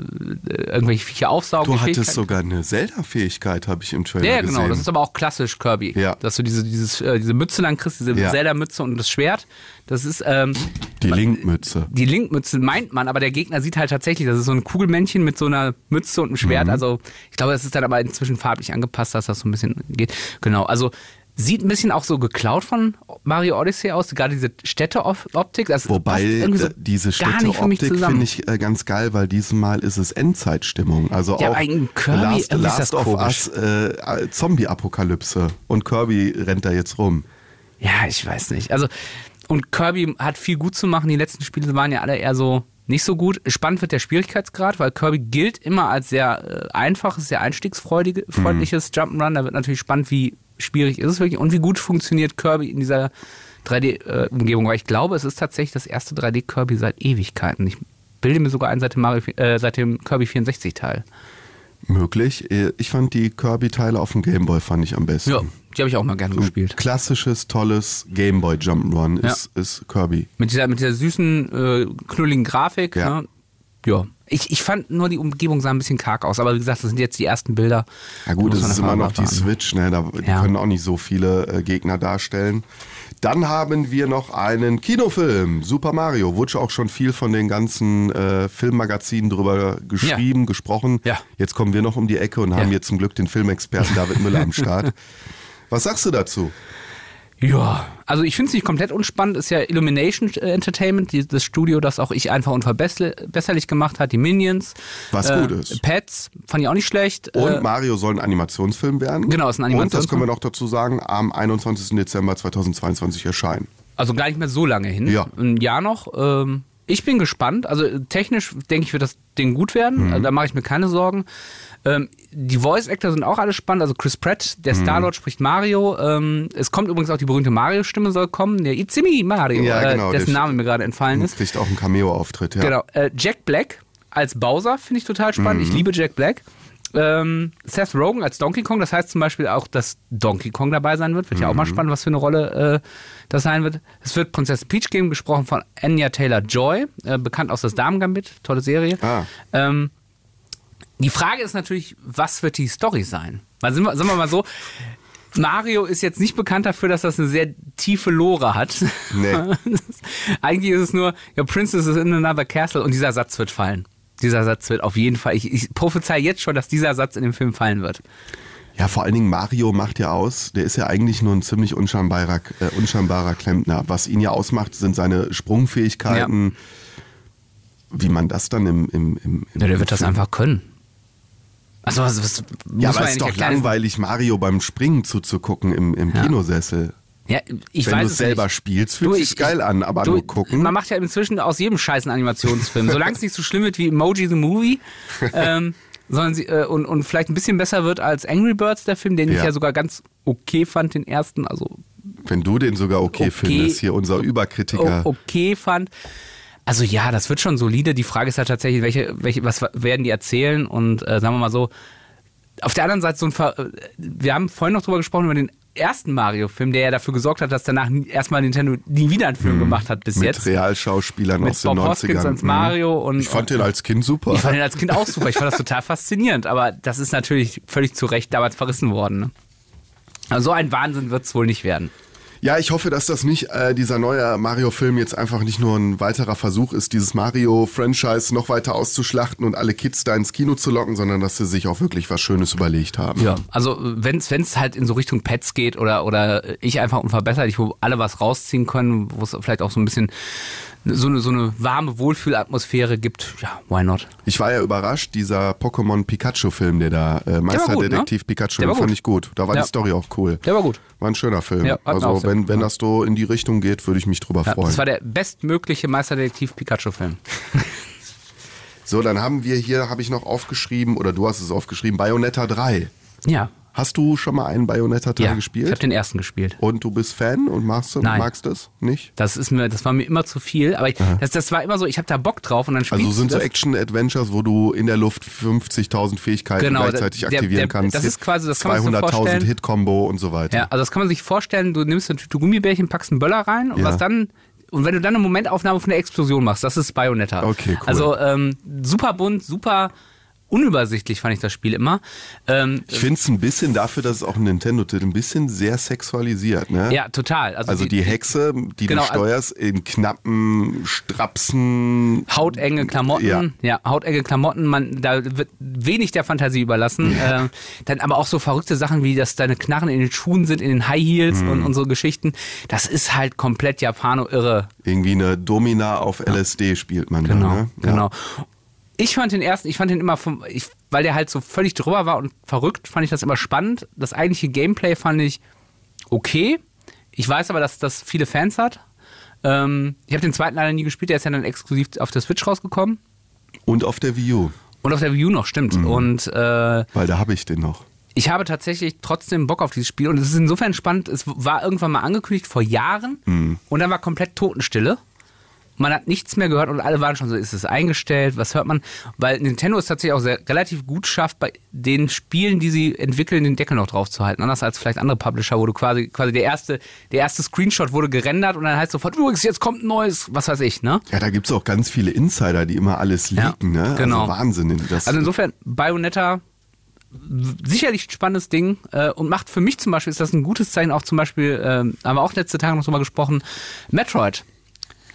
irgendwelche Viecher aufsaugen. Du hattest sogar eine Zelda-Fähigkeit, habe ich im Trailer Ja, ja, gesehen. genau. Das ist aber auch klassisch Kirby. Ja. Dass du diese, dieses, äh, diese Mütze dann kriegst, diese Ja. Zelda-Mütze und das Schwert. Das ist ähm, die Link-Mütze. die Linkmütze meint man, aber der Gegner sieht halt tatsächlich, das ist so ein Kugelmännchen mit so einer Mütze und einem Schwert. Mhm. Also ich glaube, das ist dann aber inzwischen farblich angepasst, dass das so ein bisschen geht. Genau, also sieht ein bisschen auch so geklaut von Mario Odyssey aus, gerade diese Städteoptik. Das Wobei so äh, diese Städteoptik finde ich äh, ganz geil, weil diesmal ist es Endzeitstimmung. Also Ja, auch Kirby Last, Last das of. Us äh, Zombie-Apokalypse und Kirby rennt da jetzt rum. Ja, ich weiß nicht. Also, und Kirby hat viel gut zu machen. Die letzten Spiele waren ja alle eher so nicht so gut. Spannend wird der Schwierigkeitsgrad, weil Kirby gilt immer als sehr äh, einfaches, sehr einstiegsfreundliches Jump'n'Run. Da wird natürlich spannend, wie schwierig ist es wirklich und wie gut funktioniert Kirby in dieser 3D-Umgebung. Weil ich glaube, es ist tatsächlich das erste 3D-Kirby seit Ewigkeiten. Ich bilde mir sogar ein seit dem, Mario, äh, seit dem Kirby 64-Teil. Möglich. Äh, Ich fand die Kirby-Teile auf dem Gameboy fand ich am besten. Ja, die habe ich auch mal gerne gespielt. Klassisches, tolles Gameboy Jump'n'Run ist, ist Kirby. Mit dieser, mit dieser süßen, äh, knulligen Grafik. Ja. Ne? ja. Ich, ich fand nur die Umgebung sah ein bisschen karg aus, aber wie gesagt, das sind jetzt die ersten Bilder. Ja gut, es ist immer noch die. Switch, ne? da, die Ja. können auch nicht so viele äh, Gegner darstellen. Dann haben wir noch einen Kinofilm, Super Mario. Wurde auch schon viel von den ganzen äh, Filmmagazinen drüber geschrieben, gesprochen. Ja. Jetzt kommen wir noch um die Ecke und haben Ja. jetzt zum Glück den Filmexperten David Müller am Start. Was sagst du dazu? Ja, also ich finde es nicht komplett unspannend. Ist ja Illumination äh, Entertainment, die, das Studio, das auch ich einfach unverbesserlich gemacht hat. Die Minions. Was äh, gut ist. Pets, fand ich auch nicht schlecht. Und äh, Mario soll ein Animationsfilm werden. Genau, ist ein Und das Animationsfilm. können wir noch dazu sagen, am 21. Dezember 2022 erscheinen. Also gar nicht mehr so lange hin. Ja. Ein Jahr noch. Ähm, ich bin gespannt. Also äh, technisch denke ich, wird das Ding gut werden. Mhm. Da mache ich mir keine Sorgen. Ähm, die Voice-Actor sind auch alle spannend. Also Chris Pratt, der Mhm. Star-Lord spricht Mario. Ähm, es kommt übrigens auch die berühmte Mario-Stimme soll kommen. Der It's me, Mario, Ja, genau, äh, dessen Name mir gerade entfallen ist. Kriegt auch einen Cameo-Auftritt, ja. Genau. Äh, Jack Black als Bowser finde ich total spannend. Mhm. Ich liebe Jack Black. Ähm, Seth Rogen als Donkey Kong, das heißt zum Beispiel auch, dass Donkey Kong dabei sein wird. Wird ja auch Mhm. mal spannend, was für eine Rolle äh, das sein wird. Es wird Prinzessin Peach geben, gesprochen von Anya Taylor-Joy, äh, bekannt aus das Damen-Gambit, tolle Serie. Ah. Ähm, die Frage ist natürlich, was wird die Story sein? Weil sind wir, sagen wir mal so, Mario ist jetzt nicht bekannt dafür, dass das eine sehr tiefe Lore hat. Nee. Eigentlich ist es nur, your princess is in another castle und dieser Satz wird fallen. Dieser Satz wird auf jeden Fall, ich, ich prophezei jetzt schon, dass dieser Satz in dem Film fallen wird. Ja, vor allen Dingen Mario macht ja aus, der ist ja eigentlich nur ein ziemlich unscheinbarer, äh, unscheinbarer Klempner. Was ihn ja ausmacht, sind seine Sprungfähigkeiten. Wie man das dann im, im, im, im Ja, der wird das Film- einfach können. Also was, was Ja, aber es ist doch langweilig, Mario beim Springen zuzugucken im, im Ja. Kinosessel. Ja, ich Wenn weiß du es selber nicht. spielst, fühlt Du, sich's ich- geil an, aber du, nur gucken. Man macht ja inzwischen aus jedem Scheiß einen Animationsfilm. Solange es nicht so schlimm wird wie Emoji the Movie, ähm, sondern sie, äh, und, und vielleicht ein bisschen besser wird als Angry Birds, der Film, den ich Ja. ja sogar ganz okay fand, den ersten. Also Wenn du den sogar okay, Okay. findest, hier unser Überkritiker. o- okay fand. Also ja, das wird schon solide. Die Frage ist halt tatsächlich, welche, welche, was werden die erzählen? Und äh, sagen wir mal so, auf der anderen Seite so ein Ver äh, wir haben vorhin noch drüber gesprochen über den ersten Mario-Film, der ja dafür gesorgt hat, dass danach erstmal Nintendo nie wieder einen Film gemacht hat bis Mit jetzt. Realschauspielern Mit aus den Bob 90ern. Hoskins als Mhm. Mario und Ich fand den als Kind super. ich fand den als Kind auch super. Ich fand das total faszinierend. Aber das ist natürlich völlig zu Recht damals verrissen worden. Ne? Also so ein Wahnsinn wird es wohl nicht werden. Ja, ich hoffe, dass das nicht, äh, dieser neue Mario-Film jetzt einfach nicht nur ein weiterer Versuch ist, dieses Mario-Franchise noch weiter auszuschlachten und alle Kids da ins Kino zu locken, sondern dass sie sich auch wirklich was Schönes überlegt haben. Ja, also wenn es halt in so Richtung Pets geht oder, oder ich einfach unverbesserlich, wo alle was rausziehen können, wo es vielleicht auch so ein bisschen so eine, so eine warme Wohlfühlatmosphäre gibt, ja, why not? Ich war ja überrascht, dieser Pokémon Pikachu-Film, der da, äh, Meisterdetektiv ne? Pikachu, den fand ich gut. Da war Ja. die Story auch cool. Der war gut. War ein schöner Film. Ja, also sehr wenn, wenn das so in die Richtung geht, würde ich mich drüber Ja, freuen. das war der bestmögliche Meisterdetektiv Pikachu-Film. So, dann haben wir hier, habe ich noch aufgeschrieben, oder du hast es aufgeschrieben, Bayonetta 3. Ja. Hast du schon mal einen Bayonetta 3 ja. Ich gespielt? habe den ersten gespielt. und du bist Fan und magst, du- Nein. magst es nicht? Das ist mir, das war mir immer zu viel, aber ich, das, das war immer so, ich habe da Bock drauf und dann spielst Also sind so. Action-Adventures, wo du in der Luft 50.000 Fähigkeiten Genau, gleichzeitig der- aktivieren der- kannst. das ist quasi- das kann man sich so 200.000 vorstellen. Hit-Combo und so weiter. Ja, also das kann man sich vorstellen, du nimmst eine Tüte Gummibärchen, packst einen Böller rein und Ja. was dann und wenn du dann eine Momentaufnahme von der Explosion machst, das ist Bayonetta. Okay, cool. Also ähm, super bunt, super unübersichtlich fand ich das Spiel immer. Ähm, Ich finde es ein bisschen dafür, dass es auch ein Nintendo-Titel ein bisschen sehr sexualisiert, ne? ja, total. Also, Also die, Hexe, die Genau, du steuerst, in knappen Strapsen. Hautenge Klamotten, Ja. ja. hautenge Klamotten, man, da wird wenig der Fantasie überlassen. äh, dann aber auch so verrückte Sachen wie, dass deine Knarren in den Schuhen sind, in den High Heels Mhm. und, und so Geschichten. Das ist halt komplett Japano-irre. Irgendwie eine Domina auf LSD spielt man Genau, da, ne? Ja. genau. Ich fand den ersten, ich fand den immer vom, ich, weil der halt so völlig drüber war und verrückt, fand ich das immer spannend. Das eigentliche Gameplay fand ich okay. Ich weiß aber, dass das viele Fans hat. Ähm, ich habe den zweiten leider nie gespielt, der ist ja dann exklusiv auf der Switch rausgekommen. Und auf der Wii U, Und auf der Wii U noch, stimmt. Mhm. Und äh, weil da habe ich den noch. ich habe tatsächlich trotzdem Bock auf dieses Spiel und es ist insofern spannend, es war irgendwann mal angekündigt vor Jahren Mhm. und dann war komplett Totenstille. Man hat nichts mehr gehört und alle waren schon so, ist es eingestellt, was hört man? Weil Nintendo es tatsächlich auch sehr, relativ gut schafft, bei den Spielen, die sie entwickeln, den Deckel noch drauf zu halten. Anders als vielleicht andere Publisher, wo du quasi, quasi der erste, der erste Screenshot wurde gerendert und dann heißt sofort, übrigens, jetzt kommt ein neues, was weiß ich, ne? Ja, da gibt's auch ganz viele Insider, die immer alles Ja, leaken, ne? genau. Also Wahnsinn. Das, Also insofern, Bayonetta, sicherlich ein spannendes Ding äh, und macht für mich zum Beispiel, ist das ein gutes Zeichen, auch zum Beispiel, ähm, haben wir auch letzte Tage noch drüber gesprochen, Metroid,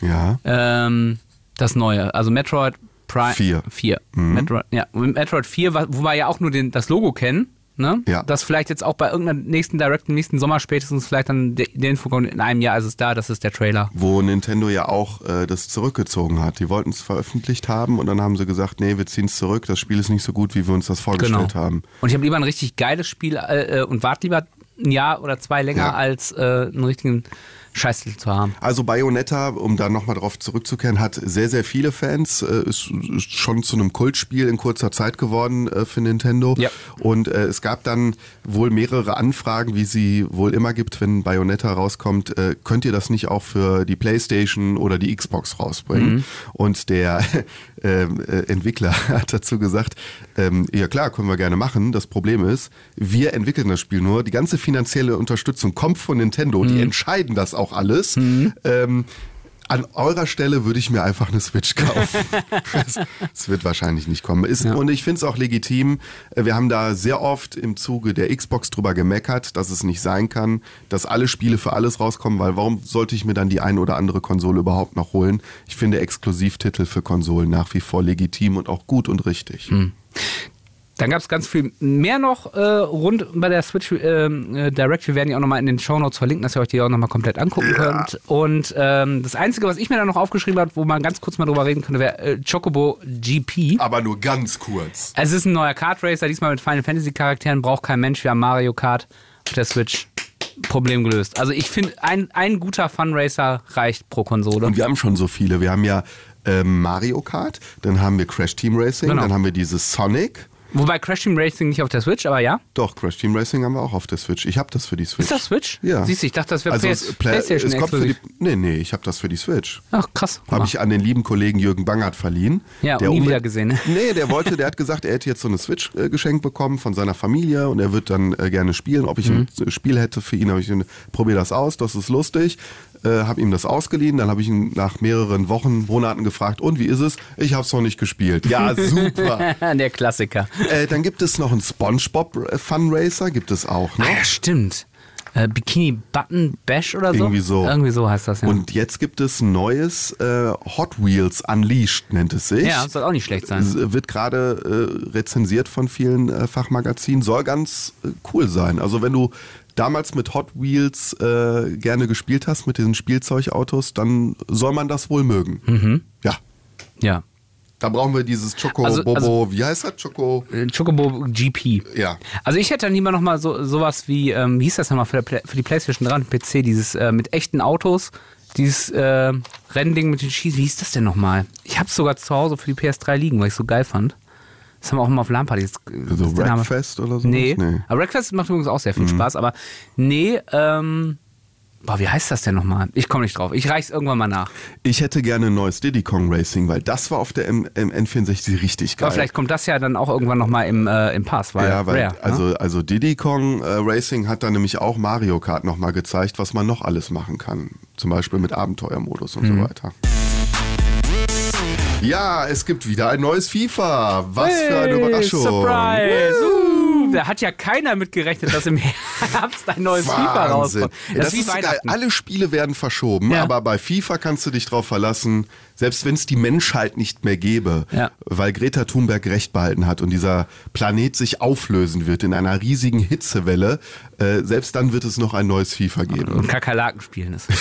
ja. ähm, das neue, also Metroid Prime Vier. 4. Metroid, ja, Metroid 4, wa- wo wir ja auch nur den, das Logo kennen, ne? Ja. Das vielleicht jetzt auch bei irgendeiner nächsten Direct, im nächsten Sommer spätestens vielleicht dann der, Info kommt, in einem Jahr ist es da, das ist der Trailer. Wo Nintendo ja auch äh, das zurückgezogen hat. Die wollten es veröffentlicht haben und dann haben sie gesagt, nee, wir ziehen es zurück, das Spiel ist nicht so gut, wie wir uns das vorgestellt haben. Und ich habe lieber ein richtig geiles Spiel äh, äh, und warte lieber ein Jahr oder zwei länger, Ja. als äh, einen richtigen Scheißtitel zu haben. Also Bayonetta, um da nochmal drauf zurückzukehren, hat sehr, sehr viele Fans, äh, ist, schon zu einem Kultspiel in kurzer Zeit geworden äh, für Nintendo. Ja. Und äh, es gab dann wohl mehrere Anfragen, wie sie wohl immer gibt, wenn Bayonetta rauskommt, könnt ihr das nicht auch für die Playstation oder die Xbox rausbringen? Mhm. Und der ähm, äh, Entwickler hat dazu gesagt, ähm, ja klar, können wir gerne machen. Das Problem ist, wir entwickeln das Spiel nur. Die ganze finanzielle Unterstützung kommt von Nintendo. Mhm. Die entscheiden das auch alles. Ähm, an eurer Stelle würde ich mir einfach eine Switch kaufen. Es wird wahrscheinlich nicht kommen. Ist, Und ich finde es auch legitim. Äh, Wir haben da sehr oft im Zuge der Xbox drüber gemeckert, dass es nicht sein kann, dass alle Spiele für alles rauskommen, weil warum sollte ich mir dann die ein oder andere Konsole überhaupt noch holen? Ich finde Exklusivtitel für Konsolen nach wie vor legitim und auch gut und richtig. Dann gab es ganz viel mehr noch äh, rund bei der Switch ähm, äh, Direct. Wir werden die auch nochmal in den Show Notes verlinken, dass ihr euch die auch nochmal komplett angucken könnt. Und ähm, das Einzige, was ich mir da noch aufgeschrieben habe, wo man ganz kurz mal drüber reden könnte, wäre äh, Chocobo GP. Aber nur ganz kurz. Es ist ein neuer Kart Racer, diesmal mit Final Fantasy Charakteren, braucht kein Mensch. Wir haben Mario Kart auf der Switch. Problem gelöst. Also ich finde, ein, ein guter Fun Racer reicht pro Konsole. Und wir haben schon so viele. Wir haben ja ähm, Mario Kart, dann haben wir Crash Team Racing, Genau. dann haben wir dieses Sonic. Wobei Crash Team Racing nicht auf der Switch, aber ja. Doch, Crash Team Racing haben wir auch auf der Switch. Ich habe das für die Switch. Ist das Switch? Ja. Siehst du, ich dachte, das wäre also Play, PlayStation es kommt für die. Nee, nee, ich habe das für die Switch. Ach, krass. Habe ich an den lieben Kollegen Jürgen Bangert verliehen. Ja, der nie wieder gesehen, ne? Nee, der wollte, der hat gesagt, er hätte jetzt so eine Switch äh, geschenkt bekommen von seiner Familie und er wird dann äh, gerne spielen. Ob ich Mhm. ein Spiel hätte für ihn, habe ich gesagt, probier das aus, das ist lustig. Äh, habe ihm das ausgeliehen, dann habe ich ihn nach mehreren Wochen, Monaten gefragt, und wie ist es? Ich habe es noch nicht gespielt. Ja, super. Der Klassiker. äh, dann gibt es noch einen SpongeBob äh, Fun Racer, gibt es auch. Ne? Ah ja, stimmt. Äh, Bikini Button Bash oder so? Irgendwie so. Irgendwie so heißt das, ja. Und jetzt gibt es ein neues äh, Hot Wheels Unleashed, nennt es sich. ja, soll auch nicht schlecht sein. Es wird gerade äh, rezensiert von vielen äh, Fachmagazinen, soll ganz äh, cool sein. Also wenn du damals mit Hot Wheels äh, gerne gespielt hast, mit diesen Spielzeugautos, dann soll man das wohl mögen. Mhm. Ja, Ja. da brauchen wir dieses Choco Also- Bobo, also- wie heißt das? Choco? Äh, Chocobo GP. Ja. Also ich hätte dann lieber nochmal so, sowas wie, ähm, wie hieß das nochmal für, der für die Playstation 3 und PC, dieses äh, mit echten Autos, dieses äh, Rennding mit den Schießen, wie hieß das denn nochmal? Ich hab's sogar zu Hause für die PS3 liegen, weil ich so geil fand. Das haben wir auch immer auf LAN-Partys. Also Wreckfest oder so? Nee. nee. Aber Wreckfest macht übrigens auch sehr viel Spaß, aber nee, ähm, boah, wie heißt das denn nochmal? Ich komme nicht drauf. Ich reich's irgendwann mal nach. Ich hätte gerne ein neues Diddy Kong Racing, weil das war auf der M M N64 richtig geil. Aber vielleicht kommt das ja dann auch irgendwann nochmal im, äh, im Pass, weil, ja, weil Rare, ne? also, also Diddy Kong äh, Racing hat dann nämlich auch Mario Kart nochmal gezeigt, was man noch alles machen kann. Zum Beispiel mit Abenteuermodus und Mhm. so weiter. Ja, es gibt wieder ein neues FIFA. Was für eine Hey, Überraschung. Surprise! Uh, da hat ja keiner mit gerechnet, dass im Herbst ein neues FIFA Wahnsinn. rauskommt. Das, ist wie ist geil. Alle Spiele werden verschoben, Ja. aber bei FIFA kannst du dich drauf verlassen, selbst wenn es die Menschheit nicht mehr gäbe, Ja. weil Greta Thunberg recht behalten hat und dieser Planet sich auflösen wird in einer riesigen Hitzewelle, äh, selbst dann wird es noch ein neues FIFA geben. Und Kakerlaken spielen ist.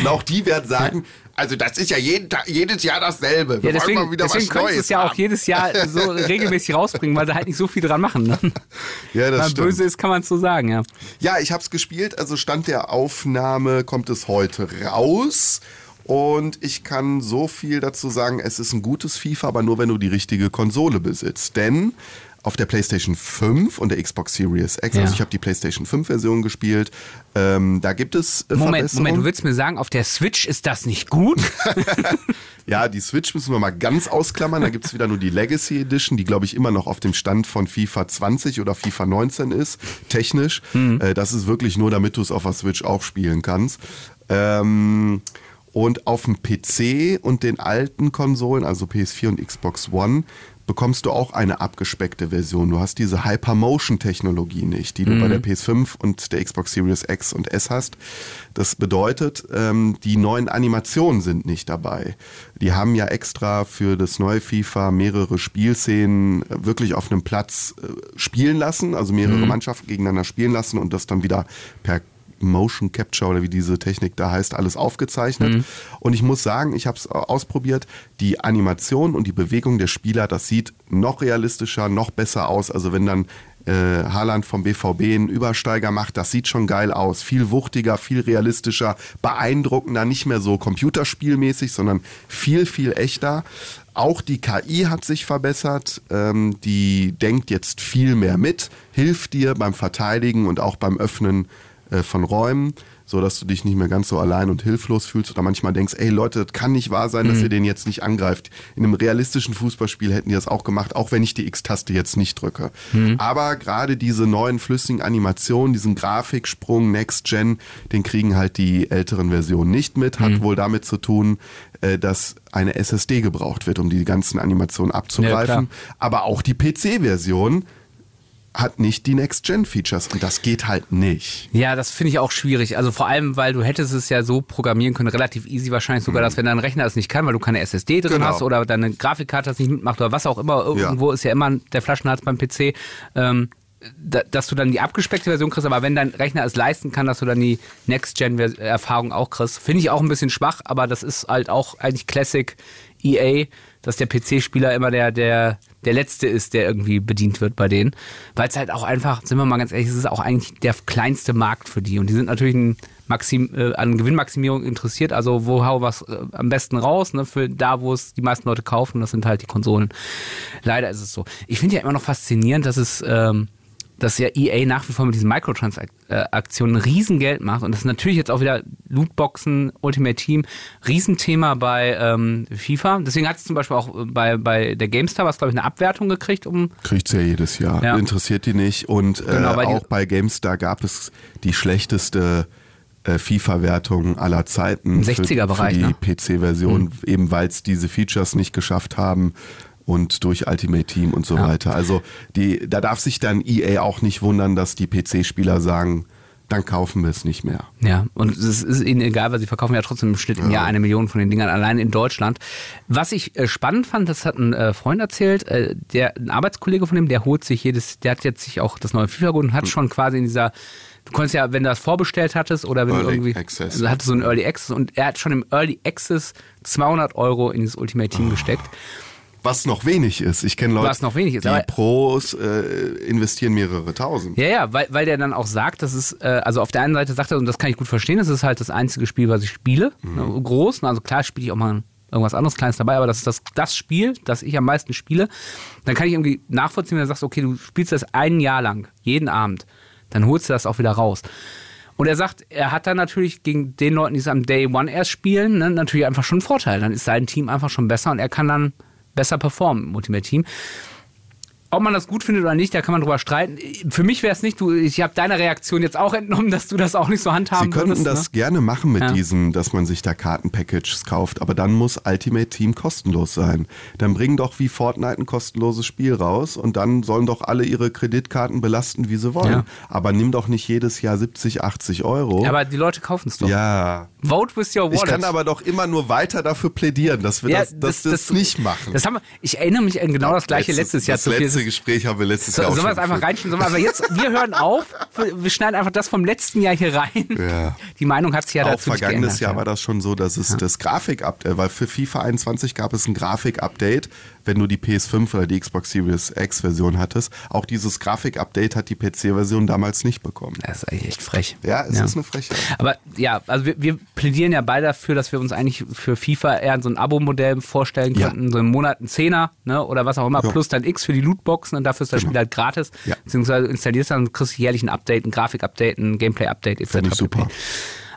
Und auch die werden sagen, also das ist ja jeden Tag, jedes Jahr dasselbe. Wir Ja, deswegen, wollen mal wieder deswegen was Neues es ja auch jedes Jahr so regelmäßig rausbringen, weil sie halt nicht so viel dran machen. Ne? Ja, das Wenn man stimmt. böse ist, kann man es so sagen, ja. Ja, ich habe es gespielt. Also Stand der Aufnahme kommt es heute raus. Und ich kann so viel dazu sagen, es ist ein gutes FIFA, aber nur wenn du die richtige Konsole besitzt. Denn auf der PlayStation 5 und der Xbox Series X, Ja. also ich habe die PlayStation 5 Version gespielt, ähm, da gibt es äh, Moment. Moment, du willst mir sagen, auf der Switch ist das nicht gut? Ja, die Switch müssen wir mal ganz ausklammern. Da gibt's wieder nur die Legacy Edition, die, glaube ich, immer noch auf dem Stand von FIFA 20 oder FIFA 19 ist, technisch. Äh, das ist wirklich nur, damit du es auf der Switch auch spielen kannst. Ähm, und auf dem PC und den alten Konsolen, also PS4 und Xbox One, bekommst du auch eine abgespeckte Version. Du hast diese Hypermotion-Technologie nicht, die du bei der PS5 und der Xbox Series X und S hast. Das bedeutet, ähm, die neuen Animationen sind nicht dabei. Die haben ja extra für das neue FIFA mehrere Spielszenen äh, wirklich auf einem Platz äh, spielen lassen, also mehrere Mannschaften gegeneinander spielen lassen und das dann wieder per Motion Capture oder wie diese Technik da heißt, alles aufgezeichnet. Und ich muss sagen, ich habe es ausprobiert, die Animation und die Bewegung der Spieler, das sieht noch realistischer, noch besser aus. Also wenn dann äh, Haaland vom BVB einen Übersteiger macht, das sieht schon geil aus. Viel wuchtiger, viel realistischer, beeindruckender, nicht mehr so computerspielmäßig, sondern viel, viel echter. Auch die KI hat sich verbessert. Ähm, die denkt jetzt viel mehr mit, hilft dir beim Verteidigen und auch beim Öffnen äh, von Räumen, so dass du dich nicht mehr ganz so allein und hilflos fühlst oder manchmal denkst, ey Leute, das kann nicht wahr sein, dass ihr den jetzt nicht angreift. In einem realistischen Fußballspiel hätten die das auch gemacht, auch wenn ich die X-Taste jetzt nicht drücke. Aber gerade diese neuen flüssigen Animationen, diesen Grafiksprung Next Gen, den kriegen halt die älteren Versionen nicht mit. Hat wohl damit zu tun, äh, dass eine SSD gebraucht wird, um die ganzen Animationen abzugreifen. Aber auch die PC-Version hat nicht die Next-Gen-Features und das geht halt nicht. Ja, das finde ich auch schwierig. Also vor allem, weil du hättest es ja so programmieren können, relativ easy wahrscheinlich sogar, dass wenn dein Rechner es nicht kann, weil du keine SSD drin Genau. hast oder deine Grafikkarte das nicht mitmacht oder was auch immer, irgendwo ist ja immer der Flaschenhals beim PC, ähm, da, dass du dann die abgespeckte Version kriegst, aber wenn dein Rechner es leisten kann, dass du dann die Next-Gen-Erfahrung auch kriegst, finde ich auch ein bisschen schwach, aber das ist halt auch eigentlich Classic EA, dass der PC-Spieler immer der, der, der Letzte ist, der irgendwie bedient wird bei denen. Weil es halt auch einfach, sind wir mal ganz ehrlich, es ist auch eigentlich der kleinste Markt für die. Und die sind natürlich ein Maxim, äh, an Gewinnmaximierung interessiert. Also wo hau was äh, am besten raus, ne, für da, wo es die meisten Leute kaufen, das sind halt die Konsolen. Leider ist es so. Ich finde ja immer noch faszinierend, dass es ähm, dass ja EA nach wie vor mit diesen Microtransaktionen Riesengeld macht und das ist natürlich jetzt auch wieder Lootboxen, Ultimate Team, Riesenthema bei ähm, FIFA. Deswegen hat es zum Beispiel auch bei, bei der GameStar was, glaube ich, eine Abwertung gekriegt, um. Kriegt ja jedes Jahr. Ja. Interessiert die nicht. Und äh, Genau, auch bei GameStar gab es die schlechteste äh, FIFA-Wertung aller Zeiten. Im für- 60er-Bereich, Für die ne? PC-Version, eben weil es diese Features nicht geschafft haben. Und durch Ultimate Team und so Ja. weiter. Also die, da darf sich dann EA auch nicht wundern, dass die PC-Spieler sagen, dann kaufen wir es nicht mehr. Ja, und es ist ihnen egal, weil sie verkaufen ja trotzdem im Schnitt im Jahr eine Million von den Dingern allein in Deutschland. Was ich äh, spannend fand, das hat ein äh, Freund erzählt, äh, der ein Arbeitskollege von dem, der holt sich jedes, der hat jetzt sich auch das neue FIFA geholt und Hm. hat schon quasi in dieser Du konntest ja, wenn du das vorbestellt hattest oder wenn du Early irgendwie, Access. also hattest so ein Early Access und er hat schon im Early Access 200 Euro in dieses Ultimate Oh. Team gesteckt. Was noch wenig ist. Ich kenne Leute, Was noch wenig ist, die aber- Pros äh, investieren mehrere tausend. Ja, ja, weil, weil der dann auch sagt, dass es, äh, also auf der einen Seite sagt er, und das kann ich gut verstehen, das ist halt das einzige Spiel, was ich spiele, Mhm. ne, groß, ne, also klar spiele ich auch mal irgendwas anderes Kleines dabei, aber das ist das, das Spiel, das ich am meisten spiele, dann kann ich irgendwie nachvollziehen, wenn du sagst, okay, du spielst das ein Jahr lang, jeden Abend, dann holst du das auch wieder raus. Und er sagt, er hat dann natürlich gegen den Leuten, die es am Day One erst spielen, ne, natürlich einfach schon einen Vorteil. Dann ist sein Team einfach schon besser und er kann dann besser performen im Ultimate Team. Ob man das gut findet oder nicht, da kann man drüber streiten. Für mich wäre es nicht, du, ich habe deiner Reaktion jetzt auch entnommen, dass du das auch nicht so handhaben Sie könnten würdest. das ne? gerne machen mit Ja. diesem, dass man sich da Kartenpackages kauft, aber dann muss Ultimate Team kostenlos sein. Dann bring doch wie Fortnite ein kostenloses Spiel raus und dann sollen doch alle ihre Kreditkarten belasten, wie sie wollen. Ja. Aber nimm doch nicht jedes Jahr 70, 80 Euro. Aber die Leute kaufen es doch. ja. Vote with your wallet. Ich kann aber doch immer nur weiter dafür plädieren, dass wir Ja, das, dass wir das, nicht machen. Das haben wir, ich erinnere mich an genau das gleiche letztes, Jahr Das zu viel. Letzte Gespräch haben wir letztes So, Jahr auch sollen wir schon es einfach wir aber jetzt, wir hören auf, wir schneiden einfach das vom letzten Jahr hier rein. Ja. Die Meinung hat sich ja auch dazu vergangenes geändert, Jahr ja. war das schon so, dass es das Grafik-Update, weil für FIFA 21 gab es ein Grafik-Update, wenn du die PS5 oder die Xbox Series X-Version hattest. Auch dieses Grafik-Update hat die PC-Version damals nicht bekommen. Das ist eigentlich echt frech. Ja, es ist eine Frechheit. Aber ja, also wir, wir plädieren ja beide dafür, dass wir uns eigentlich für FIFA eher so ein Abo-Modell vorstellen Ja. könnten, so im Monat ein Zehner, ne, oder was auch immer, Ja. plus dann X für die Lootboxen und dafür ist das Genau. Spiel halt gratis. Ja. Beziehungsweise installierst dann und kriegst jährlich ein Update, ein Grafik-Update, ein Gameplay-Update etc. Finde ich super.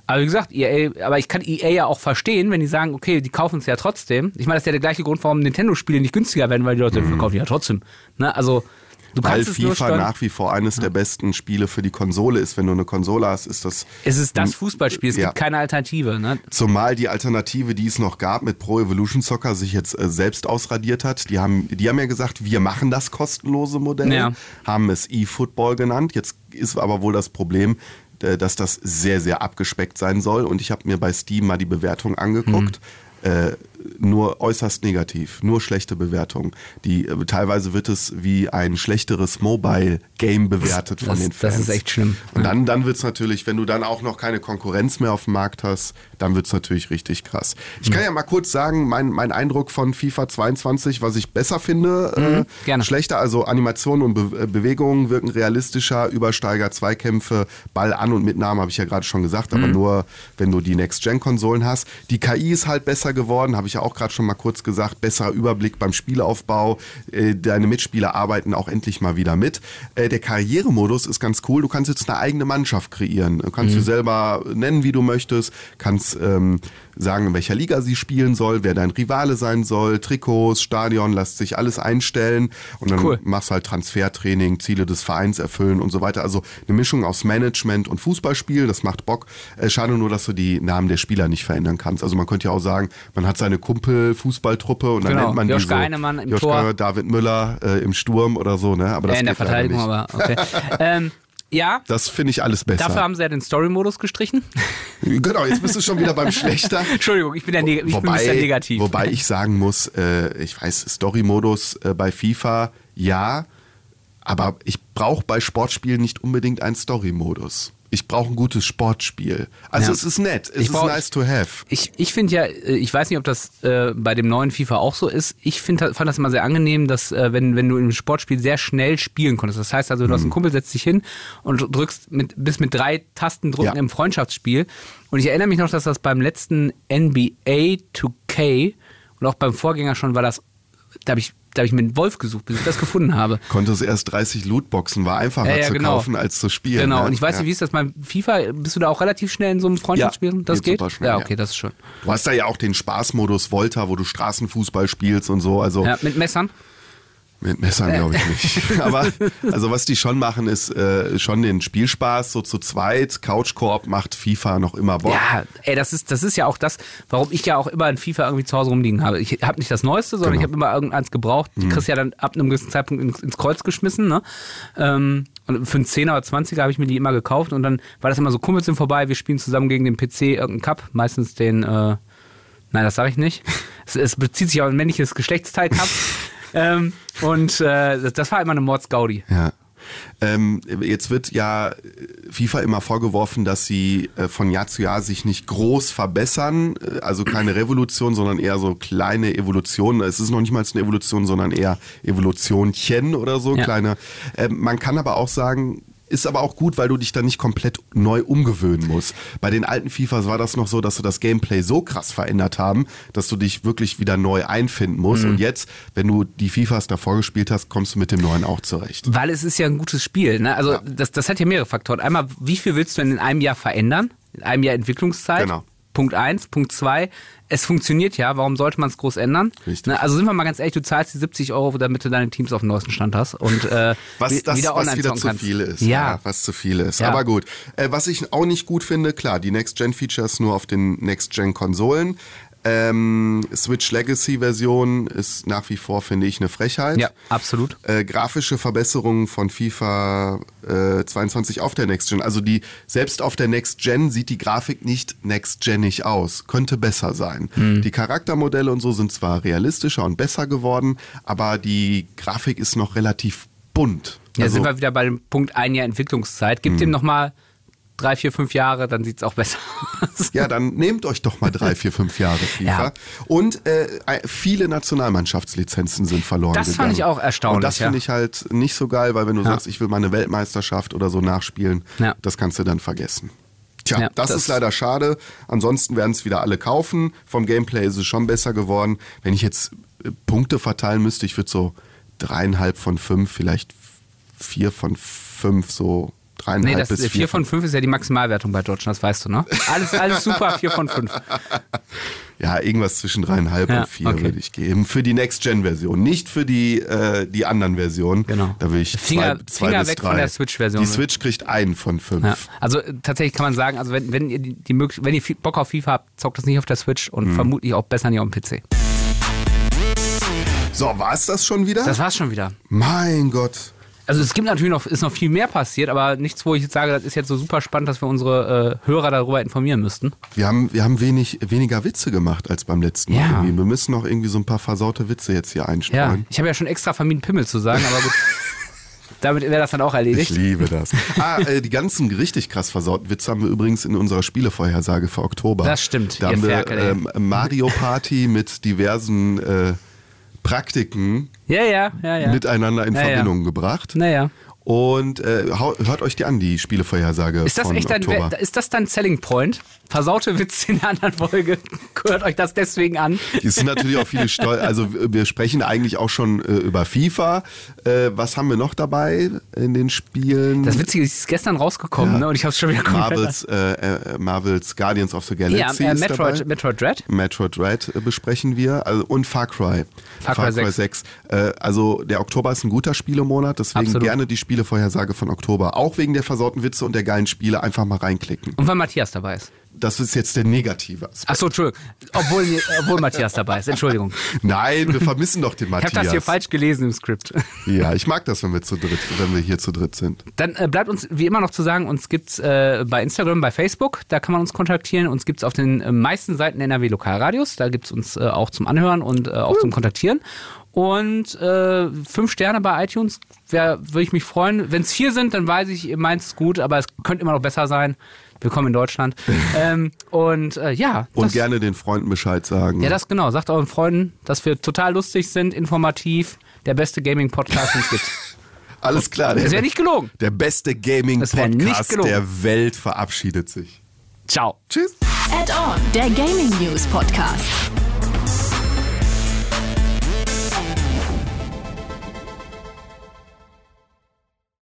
Aber wie gesagt, EA, aber ich kann EA ja auch verstehen, wenn die sagen, okay, die kaufen es ja trotzdem. Ich meine, das ist ja der gleiche Grund, warum Nintendo-Spiele nicht günstiger werden, weil die Leute verkaufen die ja trotzdem. Ne? Also du Mhm. Weil kannst FIFA nach wie vor eines der besten Spiele für die Konsole ist. Wenn du eine Konsole hast, ist das es ist das Fußballspiel, es Ja. gibt keine Alternative. Ne? Zumal die Alternative, die es noch gab mit Pro Evolution Soccer, sich jetzt äh, selbst ausradiert hat. Die haben, die haben ja gesagt, wir machen das kostenlose Modell, Ja. haben es eFootball genannt. Jetzt ist aber wohl das Problem, dass das sehr, sehr abgespeckt sein soll. Und ich habe mir bei Steam mal die Bewertung angeguckt. Mhm. Äh, nur äußerst negativ, nur schlechte Bewertungen. Die äh, teilweise wird es wie ein schlechteres Mobile-Game bewertet von Das- den das Fans. ist echt schlimm. Und dann, dann wird es natürlich, wenn du dann auch noch keine Konkurrenz mehr auf dem Markt hast, dann wird es natürlich richtig krass. Ich kann ja mal kurz sagen, mein, mein Eindruck von FIFA 22, was ich besser finde, äh, gerne. schlechter, also Animationen und Be äh, Bewegungen wirken realistischer, Übersteiger, Zweikämpfe, Ball an und Mitnahme, habe ich ja gerade schon gesagt, aber nur, wenn du die Next-Gen-Konsolen hast. Die KI ist halt besser geworden, habe ich ja auch gerade schon mal kurz gesagt, besserer Überblick beim Spielaufbau, äh, deine Mitspieler arbeiten auch endlich mal wieder mit. Äh, der Karrieremodus ist ganz cool, du kannst jetzt eine eigene Mannschaft kreieren, du kannst du selber nennen, wie du möchtest, kannst ähm, sagen, in welcher Liga sie spielen soll, wer dein Rivale sein soll, Trikots, Stadion, lässt sich alles einstellen und dann Cool. machst halt Transfertraining, Ziele des Vereins erfüllen und so weiter. Also eine Mischung aus Management und Fußballspiel, das macht Bock. Äh, schade nur, dass du die Namen der Spieler nicht verändern kannst. Also man könnte ja auch sagen, man hat seine Kumpel-Fußballtruppe und dann Genau. nennt man Joschka die so, Heinemann im Joschka, Tor. David Müller äh, im Sturm oder so, ne? Aber das Ja, in der Verteidigung, nicht. aber okay. ähm, ja, Das finde ich alles besser. dafür haben sie ja den Story-Modus gestrichen. genau, jetzt bist du schon wieder beim Schlechter. Entschuldigung, ich bin ja neg negativ. Wobei ich sagen muss, äh, ich weiß, Story-Modus äh, bei FIFA, ja, aber ich brauche bei Sportspielen nicht unbedingt einen Story-Modus. Ich brauche ein gutes Sportspiel. Also Ja. es ist nett, es Ich ist brauch- nice to have. Ich, ich finde ja, äh, ich weiß nicht, ob das äh, bei dem neuen FIFA auch so ist. Ich find, fand das immer sehr angenehm, dass äh, wenn, wenn du im Sportspiel sehr schnell spielen konntest. Das heißt also, du Mhm. hast einen Kumpel, setzt dich hin und drückst mit, bis mit drei Tastendrücken Ja. im Freundschaftsspiel. Und ich erinnere mich noch, dass das beim letzten NBA 2K und auch beim Vorgänger schon war das, da habe ich, da ich mir einen Wolf gesucht, bis ich das gefunden habe. Konntest erst 30 Lootboxen, war einfacher Ja, ja, zu genau. kaufen als zu spielen. Genau, ne? und ich weiß ja. nicht, wie ist das beim FIFA? Bist du da auch relativ schnell in so einem Freundschaftsspiel? Ja, das geht schnell, ja, ja. okay, das ist schön. Du hast da ja auch den Spaßmodus Volta, wo du Straßenfußball spielst und so. Also Ja, mit Messern? Mit Messern glaube ich nicht. Aber also was die schon machen, ist äh, schon den Spielspaß so zu zweit. Couchkorb macht FIFA noch immer Bock. Ja, ey, das ist, das ist ja auch das, warum ich ja auch immer ein FIFA irgendwie zu Hause rumliegen habe. Ich habe nicht das Neueste, sondern Genau. ich habe immer irgendeins gebraucht. Die kriegst ja dann ab einem gewissen Zeitpunkt ins, ins Kreuz geschmissen, ne? Ähm, und für einen 10er oder 20er habe ich mir die immer gekauft und dann war das immer so, Kumpels sind vorbei, wir spielen zusammen gegen den PC irgendeinen Cup, meistens den, äh, nein, das sage ich nicht. Es, es bezieht sich auf ein männliches Geschlechtsteil Cup. Ähm, und äh, das, war immer eine Mordsgaudi. Ja. Ähm, jetzt wird ja FIFA immer vorgeworfen, dass sie äh, von Jahr zu Jahr sich nicht groß verbessern, äh, also keine Revolution, sondern eher so kleine Evolutionen. Es ist noch nicht mal eine Evolution, sondern eher Evolutionchen oder so, Ja. kleine. Ähm, man kann aber auch sagen, ist aber auch gut, weil du dich dann nicht komplett neu umgewöhnen musst. Bei den alten FIFAs war das noch so, dass sie das Gameplay so krass verändert haben, dass du dich wirklich wieder neu einfinden musst. Mhm. Und jetzt, wenn du die FIFAs davor gespielt hast, kommst du mit dem neuen auch zurecht. Weil es ist ja ein gutes Spiel. Ne? Also Ja. das, das hat ja mehrere Faktoren. Einmal, wie viel willst du denn in einem Jahr verändern? In einem Jahr Entwicklungszeit? Genau. Punkt eins. Punkt zwei, es funktioniert ja, warum sollte man es groß ändern? Richtig. Ne? Also sind wir mal ganz ehrlich, du zahlst die 70 Euro, damit du deine Teams auf dem neuesten Stand hast und äh, Was, das, wieder was online wieder zocken zu kannst. viel ist. Ja. was zu viel ist. Ja. Aber gut. Äh, was ich auch nicht gut finde, klar, die Next-Gen-Features nur auf den Next-Gen-Konsolen. Ähm, Switch Legacy-Version ist nach wie vor, finde ich, eine Frechheit. ja, absolut. Äh, grafische Verbesserungen von FIFA äh, 22 auf der Next Gen. Also die selbst auf der Next Gen sieht die Grafik nicht Next Genig aus. Könnte besser sein. Hm. Die Charaktermodelle und so sind zwar realistischer und besser geworden, aber die Grafik ist noch relativ bunt. Ja, Also- sind wir wieder bei dem Punkt ein Jahr Entwicklungszeit. Gib dem nochmal drei, vier, fünf Jahre, dann sieht's auch besser aus. Ja, dann nehmt euch doch mal drei, vier, fünf Jahre FIFA. Ja. Und äh, viele Nationalmannschaftslizenzen sind verloren Das gegangen. fand ich auch erstaunlich, Und das ja. finde ich halt nicht so geil, weil wenn du Ja. sagst, ich will mal eine Weltmeisterschaft oder so nachspielen, das kannst du dann vergessen. Tja, Ja, das, das- ist leider schade. Ansonsten werden es wieder alle kaufen. Vom Gameplay ist es schon besser geworden. Wenn ich jetzt äh, Punkte verteilen müsste, ich würde so dreieinhalb von fünf, vielleicht vier von fünf, so dreieinhalb Nee, das bis äh, vier 4 von 5 ist ja die Maximalwertung bei Deutschland, das weißt du, ne? Alles, alles super, 4 von 5. Ja, irgendwas zwischen dreieinhalb Ja, und vier okay. würde ich geben. Für die Next-Gen-Version, nicht für die, äh, die anderen Versionen. Genau. Da will ich Finger- zwei, zwei Finger bis weg drei. von der Switch-Version. Die Switch kriegt einen von fünf. Ja. Also äh, tatsächlich kann man sagen, also wenn, wenn ihr die, die wenn ihr Bock auf FIFA habt, zockt das nicht auf der Switch und vermutlich auch besser nicht auf dem PC. So, war es das schon wieder? Das war's schon wieder. mein Gott. Also es gibt natürlich noch, ist noch viel mehr passiert, aber nichts, wo ich jetzt sage, das ist jetzt so super spannend, dass wir unsere äh, Hörer darüber informieren müssten. Wir haben, wir haben wenig, weniger Witze gemacht als beim letzten Mal. Ja. irgendwie. Wir müssen noch irgendwie so ein paar versaute Witze jetzt hier Ja, einstreuen. ich habe ja schon extra vermieden, Pimmel zu sagen, aber gut. Damit wäre das dann auch Ich erledigt. liebe das. ah, äh, die ganzen richtig krass versauten Witze haben wir übrigens in unserer Spielevorhersage für Oktober. Das stimmt, Da haben wir Ferkel, ähm, Mario Party mit diversen äh, Praktiken Ja, ja, ja, miteinander in. Verbindung gebracht. Naja. Und äh, hört euch die an, die Spielevorhersage Ist das echt ein, ist das dein Selling Point? Versaute Witze in der anderen Folge. Hört euch das deswegen an. Es sind natürlich auch viele Steu Also wir sprechen eigentlich auch schon äh, über FIFA. Äh, was haben wir noch dabei in den Spielen? Das Witzige ist, es ist gestern rausgekommen, Ja. ne? Und ich habe es schon wieder komplett. Marvels, äh, äh, Marvels Guardians of the ja, Galaxy äh, ist Metroid. Metroid Dread. Metroid äh, besprechen wir also, und Far Cry. Far Cry 6. 6. Äh, also der Oktober ist ein guter Spielemonat, deswegen Absolut. gerne die Spielevorhersage von Oktober. Auch wegen der versauten Witze und der geilen Spiele einfach mal reinklicken. Und weil Matthias dabei ist. Das ist jetzt der negative Aspekt. Achso, Entschuldigung. Obwohl, obwohl Matthias dabei ist. Entschuldigung. Nein, wir vermissen doch den Ich Matthias. habe das hier falsch gelesen im Skript. Ja, ich mag das, wenn wir zu dritt, wenn wir hier zu dritt sind. Dann äh, bleibt uns wie immer noch zu sagen, uns gibt's äh, bei Instagram, bei Facebook, da kann man uns kontaktieren. Uns gibt's auf den äh, meisten Seiten NRW Lokalradios, da gibt's uns äh, auch zum Anhören und äh, auch zum Kontaktieren. Und äh, fünf Sterne bei iTunes, würde ich mich freuen. Wenn es vier sind, dann weiß ich, ihr meint es gut, aber es könnte immer noch besser sein. Willkommen in Deutschland. ähm, und äh, ja. Und das, gerne den Freunden Bescheid sagen. Ja, das genau. Sagt euren Freunden, dass wir total lustig sind, informativ, der beste Gaming-Podcast, den es gibt. Alles klar. Das wäre nicht gelogen. Der beste Gaming-Podcast der Welt verabschiedet sich. Ciao. Tschüss. Add-on, der Gaming News Podcast.